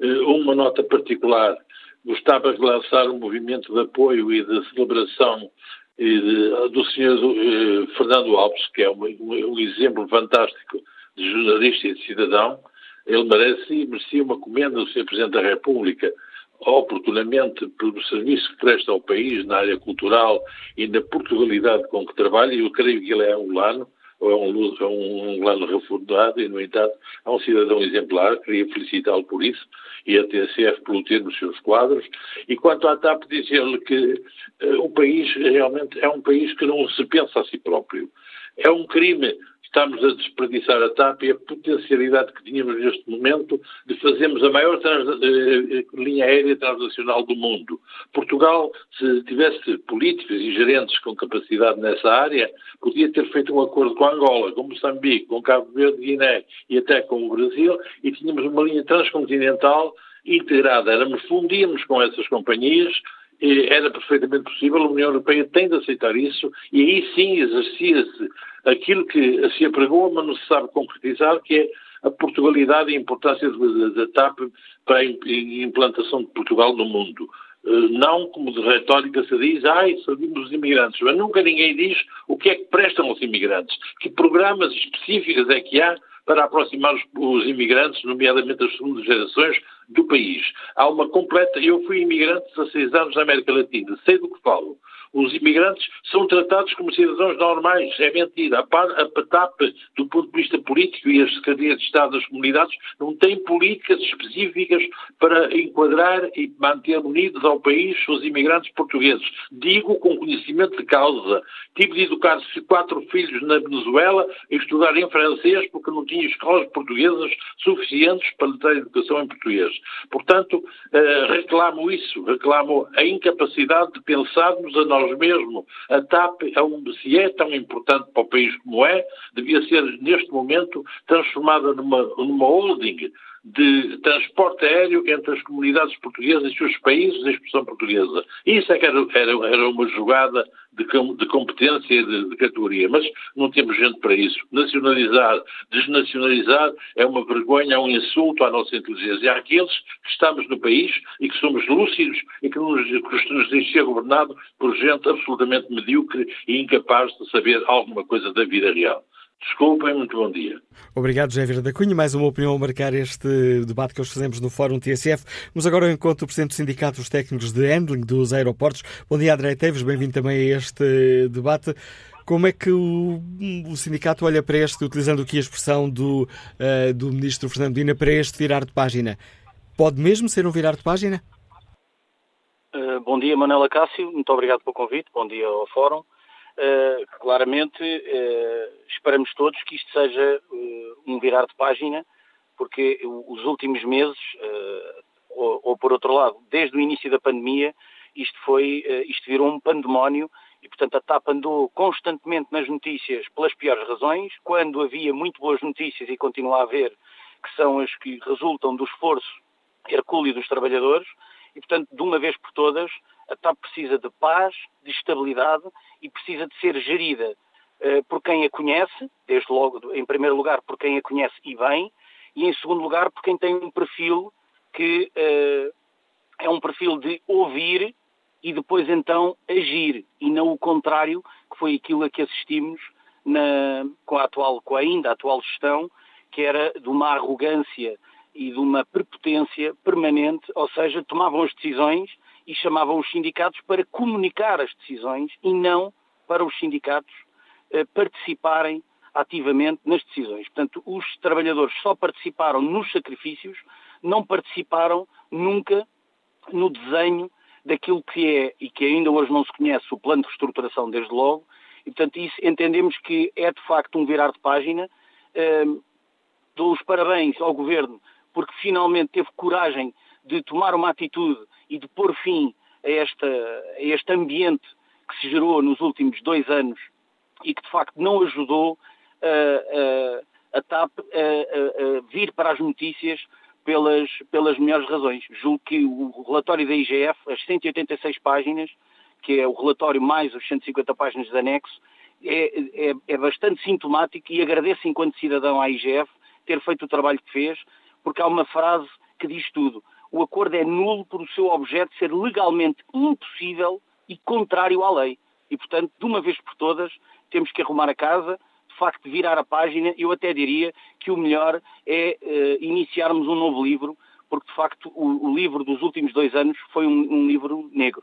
Eh, uma nota particular, gostava de lançar um movimento de apoio e de celebração de, do Sr. Eh, Fernando Alves, que é um, um, exemplo fantástico de jornalista e de cidadão. Ele merece e merecia uma comenda do Sr. Presidente da República, oportunamente pelo serviço que presta ao país na área cultural e na Portugalidade com que trabalha. Eu creio que ele é angolano ou é um, é um angolano reformado e, no entanto, é um cidadão exemplar, queria felicitá-lo por isso e a TSF pelo ter nos seus quadros. E quanto à TAP, dizer-lhe que uh, o país realmente é um país que não se pensa a si próprio. É um crime estamos a desperdiçar a TAP e a potencialidade que tínhamos neste momento de fazermos a maior eh, linha aérea transnacional do mundo. Portugal, se tivesse políticos e gerentes com capacidade nessa área, podia ter feito um acordo com Angola, com Moçambique, com Cabo Verde, Guiné e até com o Brasil e tínhamos uma linha transcontinental integrada. Éramos, fundíamos com essas companhias era perfeitamente possível, a União Europeia tem de aceitar isso e aí sim exercia-se aquilo que se apregou, mas não se sabe concretizar, que é a Portugalidade e a importância da TAP para a implantação de Portugal no mundo. Eh, não como de retórica se diz, ai, servimos os imigrantes, mas nunca ninguém diz o que é que prestam os imigrantes, que programas específicos é que há para aproximar os, os imigrantes, nomeadamente as segundas gerações, do país. Há uma completa. Eu fui imigrante há seis anos na América Latina, sei do que falo. Os imigrantes são tratados como cidadãos normais. É mentira. A, PATAP, do ponto de vista político e as Secretarias de Estado das Comunidades, não têm políticas específicas para enquadrar e manter unidos ao país os imigrantes portugueses. Digo com conhecimento de causa. Tive de educar quatro filhos na Venezuela e estudar em francês porque não tinha escolas portuguesas suficientes para lhe dar educação em português. Portanto, eh, reclamo isso, reclamo a incapacidade de pensarmos a nós mesmos. A TAP, se é tão importante para o país como é, devia ser, neste momento, transformada numa, numa holding de transporte aéreo entre as comunidades portuguesas e os países de expressão portuguesa. Isso é que era, era, era uma jogada de, de competência e de, de, categoria, mas não temos gente para isso. Nacionalizar, desnacionalizar é uma vergonha, é um insulto à nossa inteligência. Há aqueles que estamos no país e que somos lúcidos e que nos, que nos ser governado por gente absolutamente medíocre e incapaz de saber alguma coisa da vida real. Desculpem, muito bom dia. Obrigado, José Vieira da Cunha. Mais uma opinião a marcar este debate que hoje fazemos no Fórum TSF. Vamos agora ao encontro do Presidente do Sindicato dos Técnicos de Handling dos Aeroportos. Bom dia, André Teves. Bem-vindo também a este debate. Como é que o, o, sindicato olha para este, utilizando aqui a expressão do, uh, do Ministro Fernando Dina, para este virar de página? Pode mesmo ser um virar de página? Uh, bom dia, Manela Cássio. Muito obrigado pelo convite. Bom dia ao Fórum. Uh, claramente, uh, esperamos todos que isto seja um virar de página, porque os últimos meses, ou, ou, por outro lado, desde o início da pandemia, isto foi, isto virou um pandemónio e, portanto, a TAP andou constantemente nas notícias pelas piores razões, quando havia muito boas notícias e continua a haver, que são as que resultam do esforço hercúleo dos trabalhadores, e, portanto, de uma vez por todas, a TAP precisa de paz, de estabilidade e precisa de ser gerida uh, por quem a conhece, desde logo, em primeiro lugar, por quem a conhece e bem, e em segundo lugar, por quem tem um perfil que uh, é um perfil de ouvir e depois então agir, e não o contrário, que foi aquilo a que assistimos na, com, a atual, com a ainda atual gestão, que era de uma arrogância e de uma prepotência permanente, ou seja, tomavam as decisões e chamavam os sindicatos para comunicar as decisões e não para os sindicatos eh, participarem ativamente nas decisões. Portanto, os trabalhadores só participaram nos sacrifícios, não participaram nunca no desenho daquilo que é, e que ainda hoje não se conhece, o plano de reestruturação desde logo, e portanto isso entendemos que é de facto um virar de página. Um, dou os parabéns ao Governo porque finalmente teve coragem de tomar uma atitude e de pôr fim a, esta, a este ambiente que se gerou nos últimos dois anos e que de facto não ajudou a, TAP a, vir para as notícias pelas, pelas melhores razões. Julgo que o relatório da IGF, as 186 páginas, que é o relatório mais os 150 páginas de anexo, é, é, é bastante sintomático e agradeço enquanto cidadão à IGF ter feito o trabalho que fez, porque há uma frase que diz tudo. O acordo é nulo por o seu objeto ser legalmente impossível e contrário à lei. E, portanto, de uma vez por todas, temos que arrumar a casa, facto virar a página, eu até diria que o melhor é uh, iniciarmos um novo livro, porque de facto o, o livro dos últimos dois anos foi um, um, livro negro.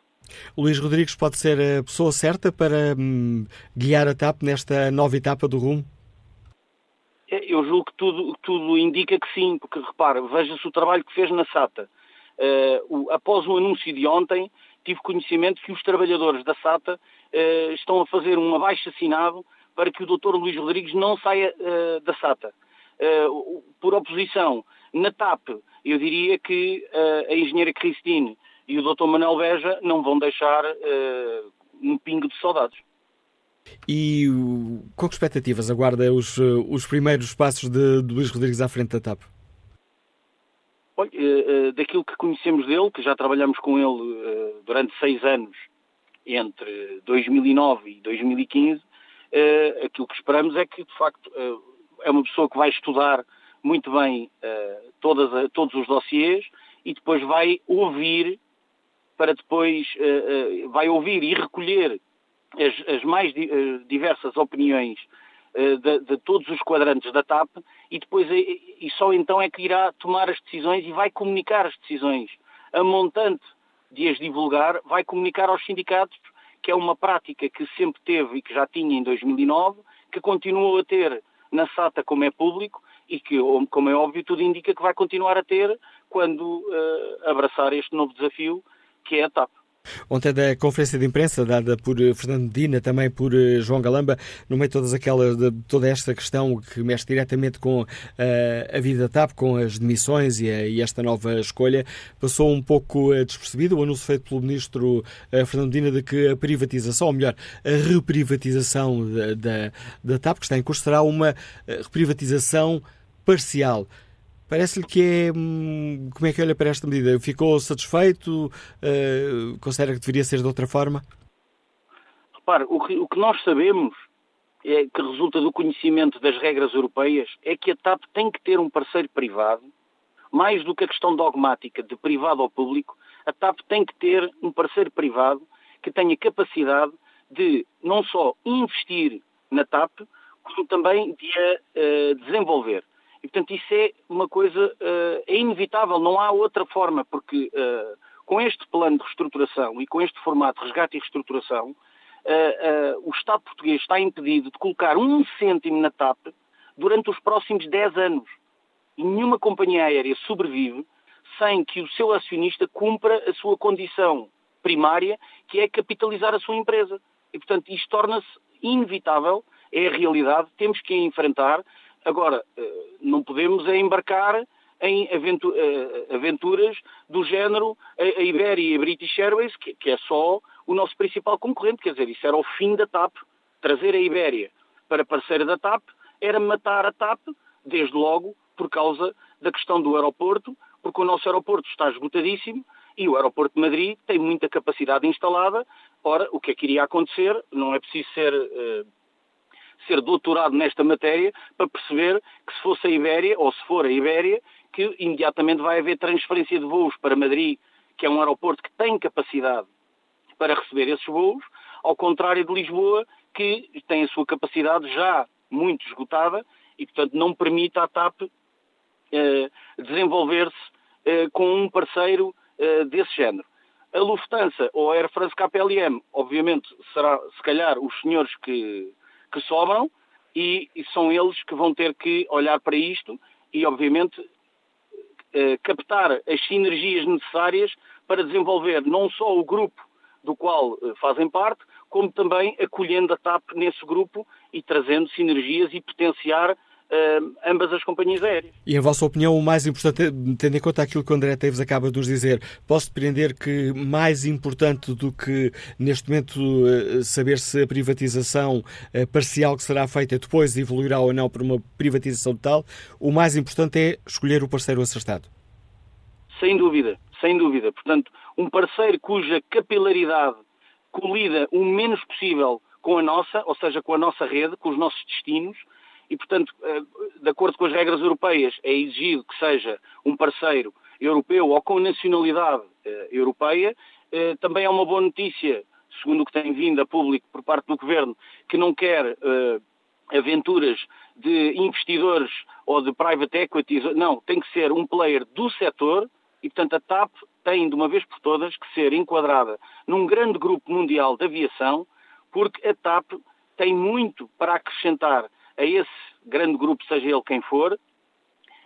Luís Rodrigues pode ser a pessoa certa para hum, guiar a TAP nesta nova etapa do rumo? Eu julgo que tudo, tudo indica que sim, porque repara, veja-se o trabalho que fez na SATA. Uh, o, após o anúncio de ontem, tive conhecimento que os trabalhadores da SATA uh, estão a fazer um abaixo assinado para que o Dr. Luís Rodrigues não saia uh, da SATA. Por oposição, na TAP, eu diria que a engenheira Cristine e o Dr. Manuel Beja não vão deixar um pingo de saudades. E com que expectativas aguarda os, os primeiros passos de, de Luís Rodrigues à frente da TAP? Olha, daquilo que conhecemos dele, que já trabalhamos com ele durante seis anos, entre 2009 e 2015, uh, aquilo que esperamos é que, de facto, é uma pessoa que vai estudar muito bem todas, todos os dossiês e depois vai ouvir para depois vai ouvir e recolher as, as mais diversas opiniões de, de, todos os quadrantes da TAP e depois e só então é que irá tomar as decisões e vai comunicar as decisões a montante de as divulgar, vai comunicar aos sindicatos que é uma prática que sempre teve e que já tinha em 2009, que continuou a ter na SATA como é público e que, como é óbvio, tudo indica que vai continuar a ter quando uh, abraçar este novo desafio que é a TAP. Ontem da conferência de imprensa dada por eh, Fernando Medina, também por eh, João Galamba, no meio de todas aquelas, de toda esta questão que mexe diretamente com uh, a vida da TAP, com as demissões e, a, e, esta nova escolha, passou um pouco uh, despercebido o anúncio feito pelo ministro uh, Fernando Medina de que a privatização, ou melhor, a reprivatização da, da, da TAP, que está em curso, será uma reprivatização parcial. Parece-lhe que é. Hum, como é que olha para esta medida? Ficou satisfeito? Uh, considera que deveria ser de outra forma? Repare, o que, o que nós sabemos, é, que resulta do conhecimento das regras europeias, é que a TAP tem que ter um parceiro privado, mais do que a questão dogmática de privado ou público, a TAP tem que ter um parceiro privado que tenha capacidade de não só investir na TAP, como também de a uh, desenvolver. E, portanto, isso é uma coisa, uh, é inevitável, não há outra forma, porque uh, com este plano de reestruturação e com este formato de resgate e reestruturação, uh, o Estado português está impedido de colocar um cêntimo na TAP durante os próximos 10 anos. E nenhuma companhia aérea sobrevive sem que o seu acionista cumpra a sua condição primária, que é capitalizar a sua empresa. E, portanto, isto torna-se inevitável, é a realidade, temos que a enfrentar. Agora, eh, não podemos é embarcar em eh, aventuras do género a Iberia e a British Airways, que é só o nosso principal concorrente, quer dizer, isso era o fim da TAP. Trazer a Ibéria para parceira da TAP era matar a TAP, desde logo, por causa da questão do aeroporto, porque o nosso aeroporto está esgotadíssimo e o aeroporto de Madrid tem muita capacidade instalada. Ora, o que é que iria acontecer? Não é preciso ser, ser doutorado nesta matéria para perceber que se fosse a Ibéria, ou se for a Ibéria, que imediatamente vai haver transferência de voos para Madrid, que é um aeroporto que tem capacidade para receber esses voos, ao contrário de Lisboa, que tem a sua capacidade já muito esgotada e, portanto, não permite à TAP eh, desenvolver-se eh, com um parceiro eh, desse género. A Lufthansa ou a Air France KPLM, obviamente, será se calhar os senhores que, que sobram e, e são eles que vão ter que olhar para isto e, obviamente, captar as sinergias necessárias para desenvolver não só o grupo do qual eh, fazem parte, como também acolhendo a TAP nesse grupo e trazendo sinergias e potenciar ambas as companhias aéreas. E, em vossa opinião, o mais importante, tendo em conta aquilo que o André Teves acaba de nos dizer, posso depreender que mais importante do que, neste momento, uh, saber se a privatização uh, parcial que será feita depois evoluirá ou não para uma privatização total, o mais importante é escolher o parceiro acertado? Sem dúvida, sem dúvida. Portanto, um parceiro cuja capilaridade colida o menos possível com a nossa, ou seja, com a nossa rede, com os nossos destinos, e, portanto, eh, de acordo com as regras europeias, é exigido que seja um parceiro europeu ou com nacionalidade eh, europeia. Eh, também é uma boa notícia, segundo o que tem vindo a público por parte do Governo, que não quer aventuras de investidores ou de private equities, não, tem que ser um player do setor, e, portanto, a TAP tem, de uma vez por todas, que ser enquadrada num grande grupo mundial de aviação, porque a TAP tem muito para acrescentar a esse grande grupo, seja ele quem for,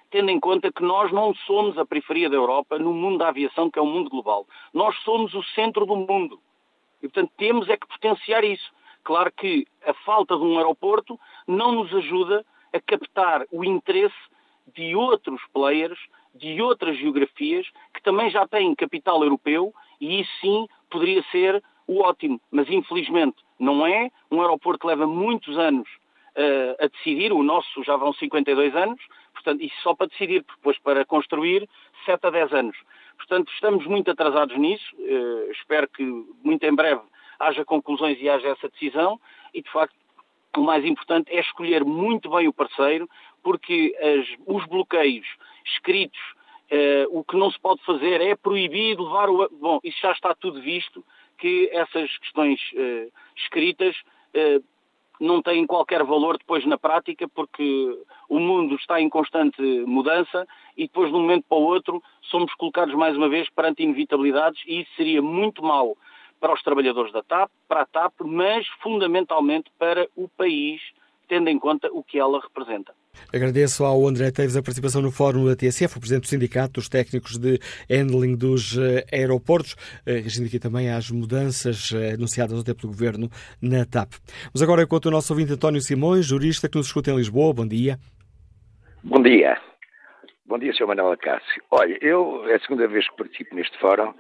tendo em conta que nós não somos a periferia da Europa no mundo da aviação, que é um mundo global. Nós somos o centro do mundo. E, portanto, temos é que potenciar isso. Claro que a falta de um aeroporto não nos ajuda a captar o interesse de outros players de outras geografias que também já têm capital europeu e isso sim poderia ser o ótimo. Mas infelizmente não é. Um aeroporto leva muitos anos a decidir, o nosso já vão 52 anos, portanto, isso só para decidir, depois para construir 7 a 10 anos. Portanto, estamos muito atrasados nisso. Uh, espero que muito em breve haja conclusões e haja essa decisão e, de facto, o mais importante é escolher muito bem o parceiro, porque as, os bloqueios escritos, uh, o que não se pode fazer é proibir levar o. Bom, isso já está tudo visto, que essas questões escritas não têm qualquer valor depois na prática, porque o mundo está em constante mudança e depois de um momento para o outro somos colocados mais uma vez perante inevitabilidades e isso seria muito mau para os trabalhadores da TAP, para a TAP, mas fundamentalmente para o país, tendo em conta o que ela representa. Agradeço ao André Teves a participação no fórum da TSF, o Presidente do Sindicato dos Técnicos de Handling dos eh, Aeroportos, eh, reagindo aqui também às mudanças eh, anunciadas ontem pelo Governo na TAP. Mas agora, enquanto o nosso ouvinte António Simões, jurista que nos escuta em Lisboa, bom dia. Bom dia. Bom dia, Sr. Manuel Cássio. Olha, eu é a segunda vez que participo neste fórum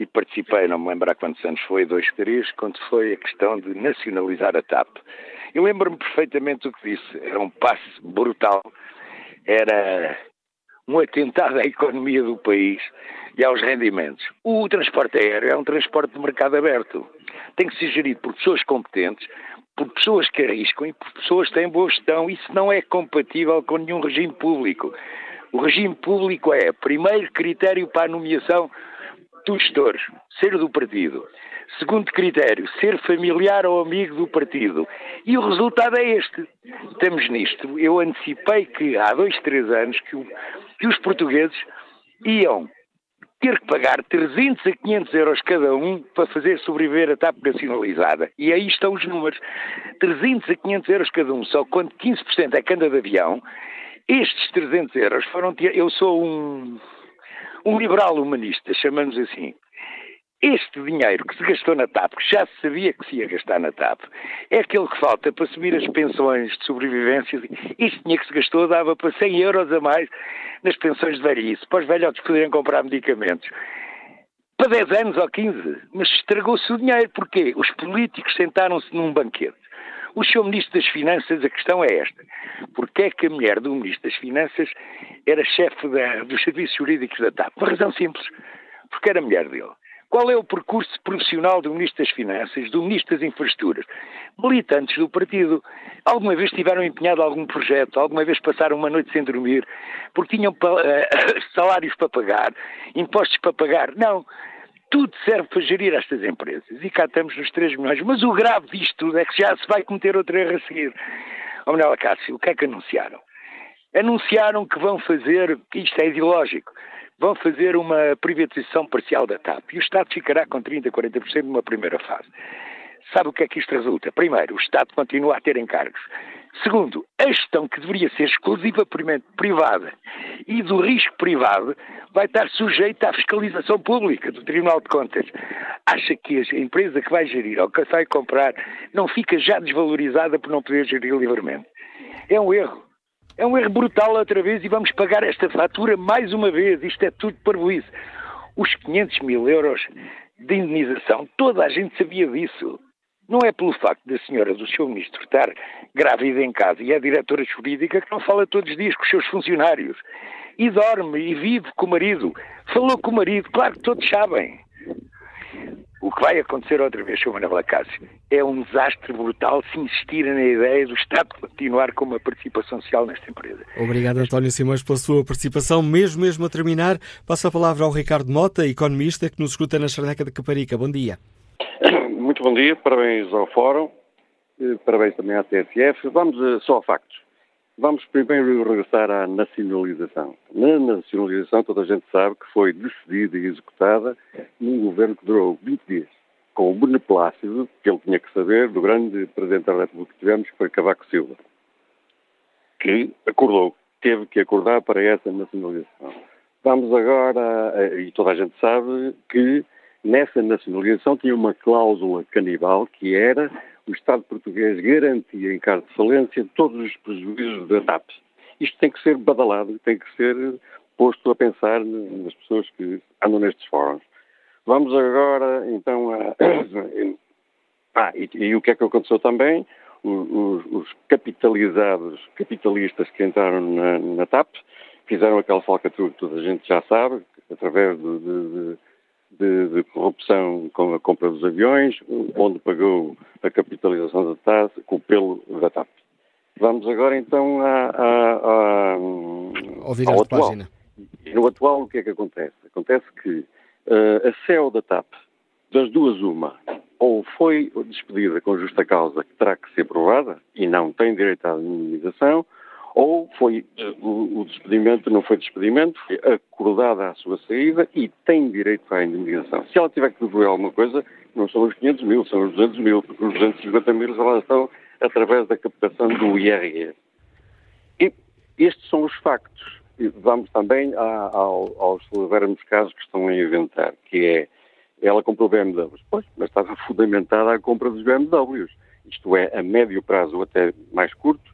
e participei, não me lembro há quantos anos foi, dois, três, quando foi a questão de nacionalizar a TAP. Eu lembro-me perfeitamente do que disse. Era um passo brutal, era um atentado à economia do país e aos rendimentos. O transporte aéreo é um transporte de mercado aberto. Tem que ser gerido por pessoas competentes, por pessoas que arriscam e por pessoas que têm boa gestão. Isso não é compatível com nenhum regime público. O regime público é, primeiro critério para a nomeação do gestor, ser do partido. Segundo critério, ser familiar ou amigo do partido. E o resultado é este. Estamos nisto. Eu antecipei que há dois, três anos que, o, que os portugueses iam ter que pagar 300 a 500 euros cada um para fazer sobreviver a TAP nacionalizada. E aí estão os números. 300 a 500 euros cada um, só quando 15% é canda de avião. Estes 300 euros foram... Eu sou um, um liberal humanista, chamamos assim. Este dinheiro que se gastou na TAP, que já se sabia que se ia gastar na TAP, é aquele que falta para subir as pensões de sobrevivência. Este dinheiro que se gastou dava para 100 euros a mais nas pensões de velhice, para os velhotes poderem comprar medicamentos. Para 10 anos ou 15, mas estragou-se o dinheiro. Porquê? Os políticos sentaram-se num banquete. O Sr. Ministro das Finanças, a questão é esta. Porquê é que a mulher do Ministro das Finanças era chefe dos serviços jurídicos da TAP? Por razão simples. Porque era mulher dele. Qual é o percurso profissional do Ministro das Finanças, do Ministro das Infraestruturas? Militantes do partido. Alguma vez tiveram empenhado algum projeto, alguma vez passaram uma noite sem dormir, porque tinham uh, salários para pagar, impostos para pagar. Não. Tudo serve para gerir estas empresas. E cá estamos nos 3 milhões. Mas o grave disto tudo é que já se vai cometer outro erro a seguir. Ó, Manuela Cássio, o que é que anunciaram? Anunciaram que vão fazer, isto é ideológico, vão fazer uma privatização parcial da TAP e o Estado ficará com 30%, 40% numa primeira fase. Sabe o que é que isto resulta? Primeiro, o Estado continua a ter encargos. Segundo, a gestão que deveria ser exclusivamente privada e do risco privado vai estar sujeita à fiscalização pública do Tribunal de Contas. Acha que a empresa que vai gerir ou que vai comprar não fica já desvalorizada por não poder gerir livremente? É um erro. É um erro brutal outra vez e vamos pagar esta fatura mais uma vez. Isto é tudo parvoíce. Os 500 mil euros de indenização, toda a gente sabia disso. Não é pelo facto da senhora do seu ministro estar grávida em casa e é diretora jurídica que não fala todos os dias com os seus funcionários. E dorme e vive com o marido. Falou com o marido, claro que todos sabem. O que vai acontecer outra vez, Sr. Manuel Acácio, é um desastre brutal se insistir na ideia do Estado continuar com uma participação social nesta empresa. Obrigado, António Simões, pela sua participação. Mesmo, mesmo a terminar, passo a palavra ao Ricardo Mota, economista, que nos escuta na Charneca de Caparica. Bom dia. Muito bom dia, parabéns ao Fórum, parabéns também à TSF. Vamos eh, só a factos. Vamos primeiro regressar à nacionalização. Na nacionalização, toda a gente sabe que foi decidida e executada num governo que durou 20 dias, com o beneplácito, que ele tinha que saber, do grande Presidente da República que tivemos, que foi Cavaco Silva, que acordou, teve que acordar para essa nacionalização. Vamos agora, e toda a gente sabe que nessa nacionalização tinha uma cláusula canibal que era o Estado português garantia em caso de falência todos os prejuízos da TAP. Isto tem que ser badalado, tem que ser posto a pensar nas pessoas que andam nestes fóruns. Vamos agora, então, a... ah, e, e, o que é que aconteceu também? Os, os capitalizados, capitalistas que entraram na, na TAP, fizeram aquela falcatrua que toda a gente já sabe, através de, de, de de, de, corrupção com a compra dos aviões, onde pagou a capitalização da TAS com o pelo da TAP. Vamos agora então a, a, a, ao atual. Página. E no atual o que é que acontece? Acontece que uh, a CEO da TAP, das duas uma, ou foi despedida com justa causa, que terá que ser provada, e não tem direito à indemnização, ou foi uh, o, despedimento não foi despedimento, foi acordada a sua saída e tem direito à indemnização. Se ela tiver que devolver alguma coisa, não são os 500 mil, são os 200 mil, porque os 250 mil já estão através da captação do IRS. E estes são os factos. E vamos também a, ao, aos celebrarmos casos que estão a inventar, que é ela comprou BMWs. Pois, mas estava fundamentada a compra dos BMWs. Isto é, a médio prazo ou até mais curto,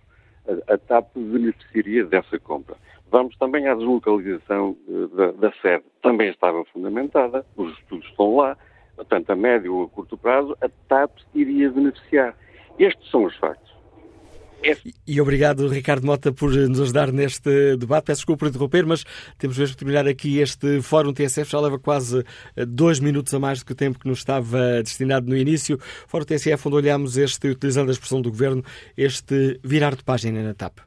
a, TAP beneficiaria dessa compra. Vamos também à deslocalização eh, da, da, sede. Também estava fundamentada, os estudos estão lá, portanto, a médio ou a curto prazo, a TAP iria beneficiar. Estes são os factos. E obrigado, Ricardo Mota, por nos ajudar neste debate. Peço desculpa por interromper, mas temos mesmo que terminar aqui este Fórum TSF. Já leva quase eh, dois minutos a mais do que o tempo que nos estava destinado no início. Fórum TSF, onde olhamos este, utilizando a expressão do Governo, este virar de página na TAP.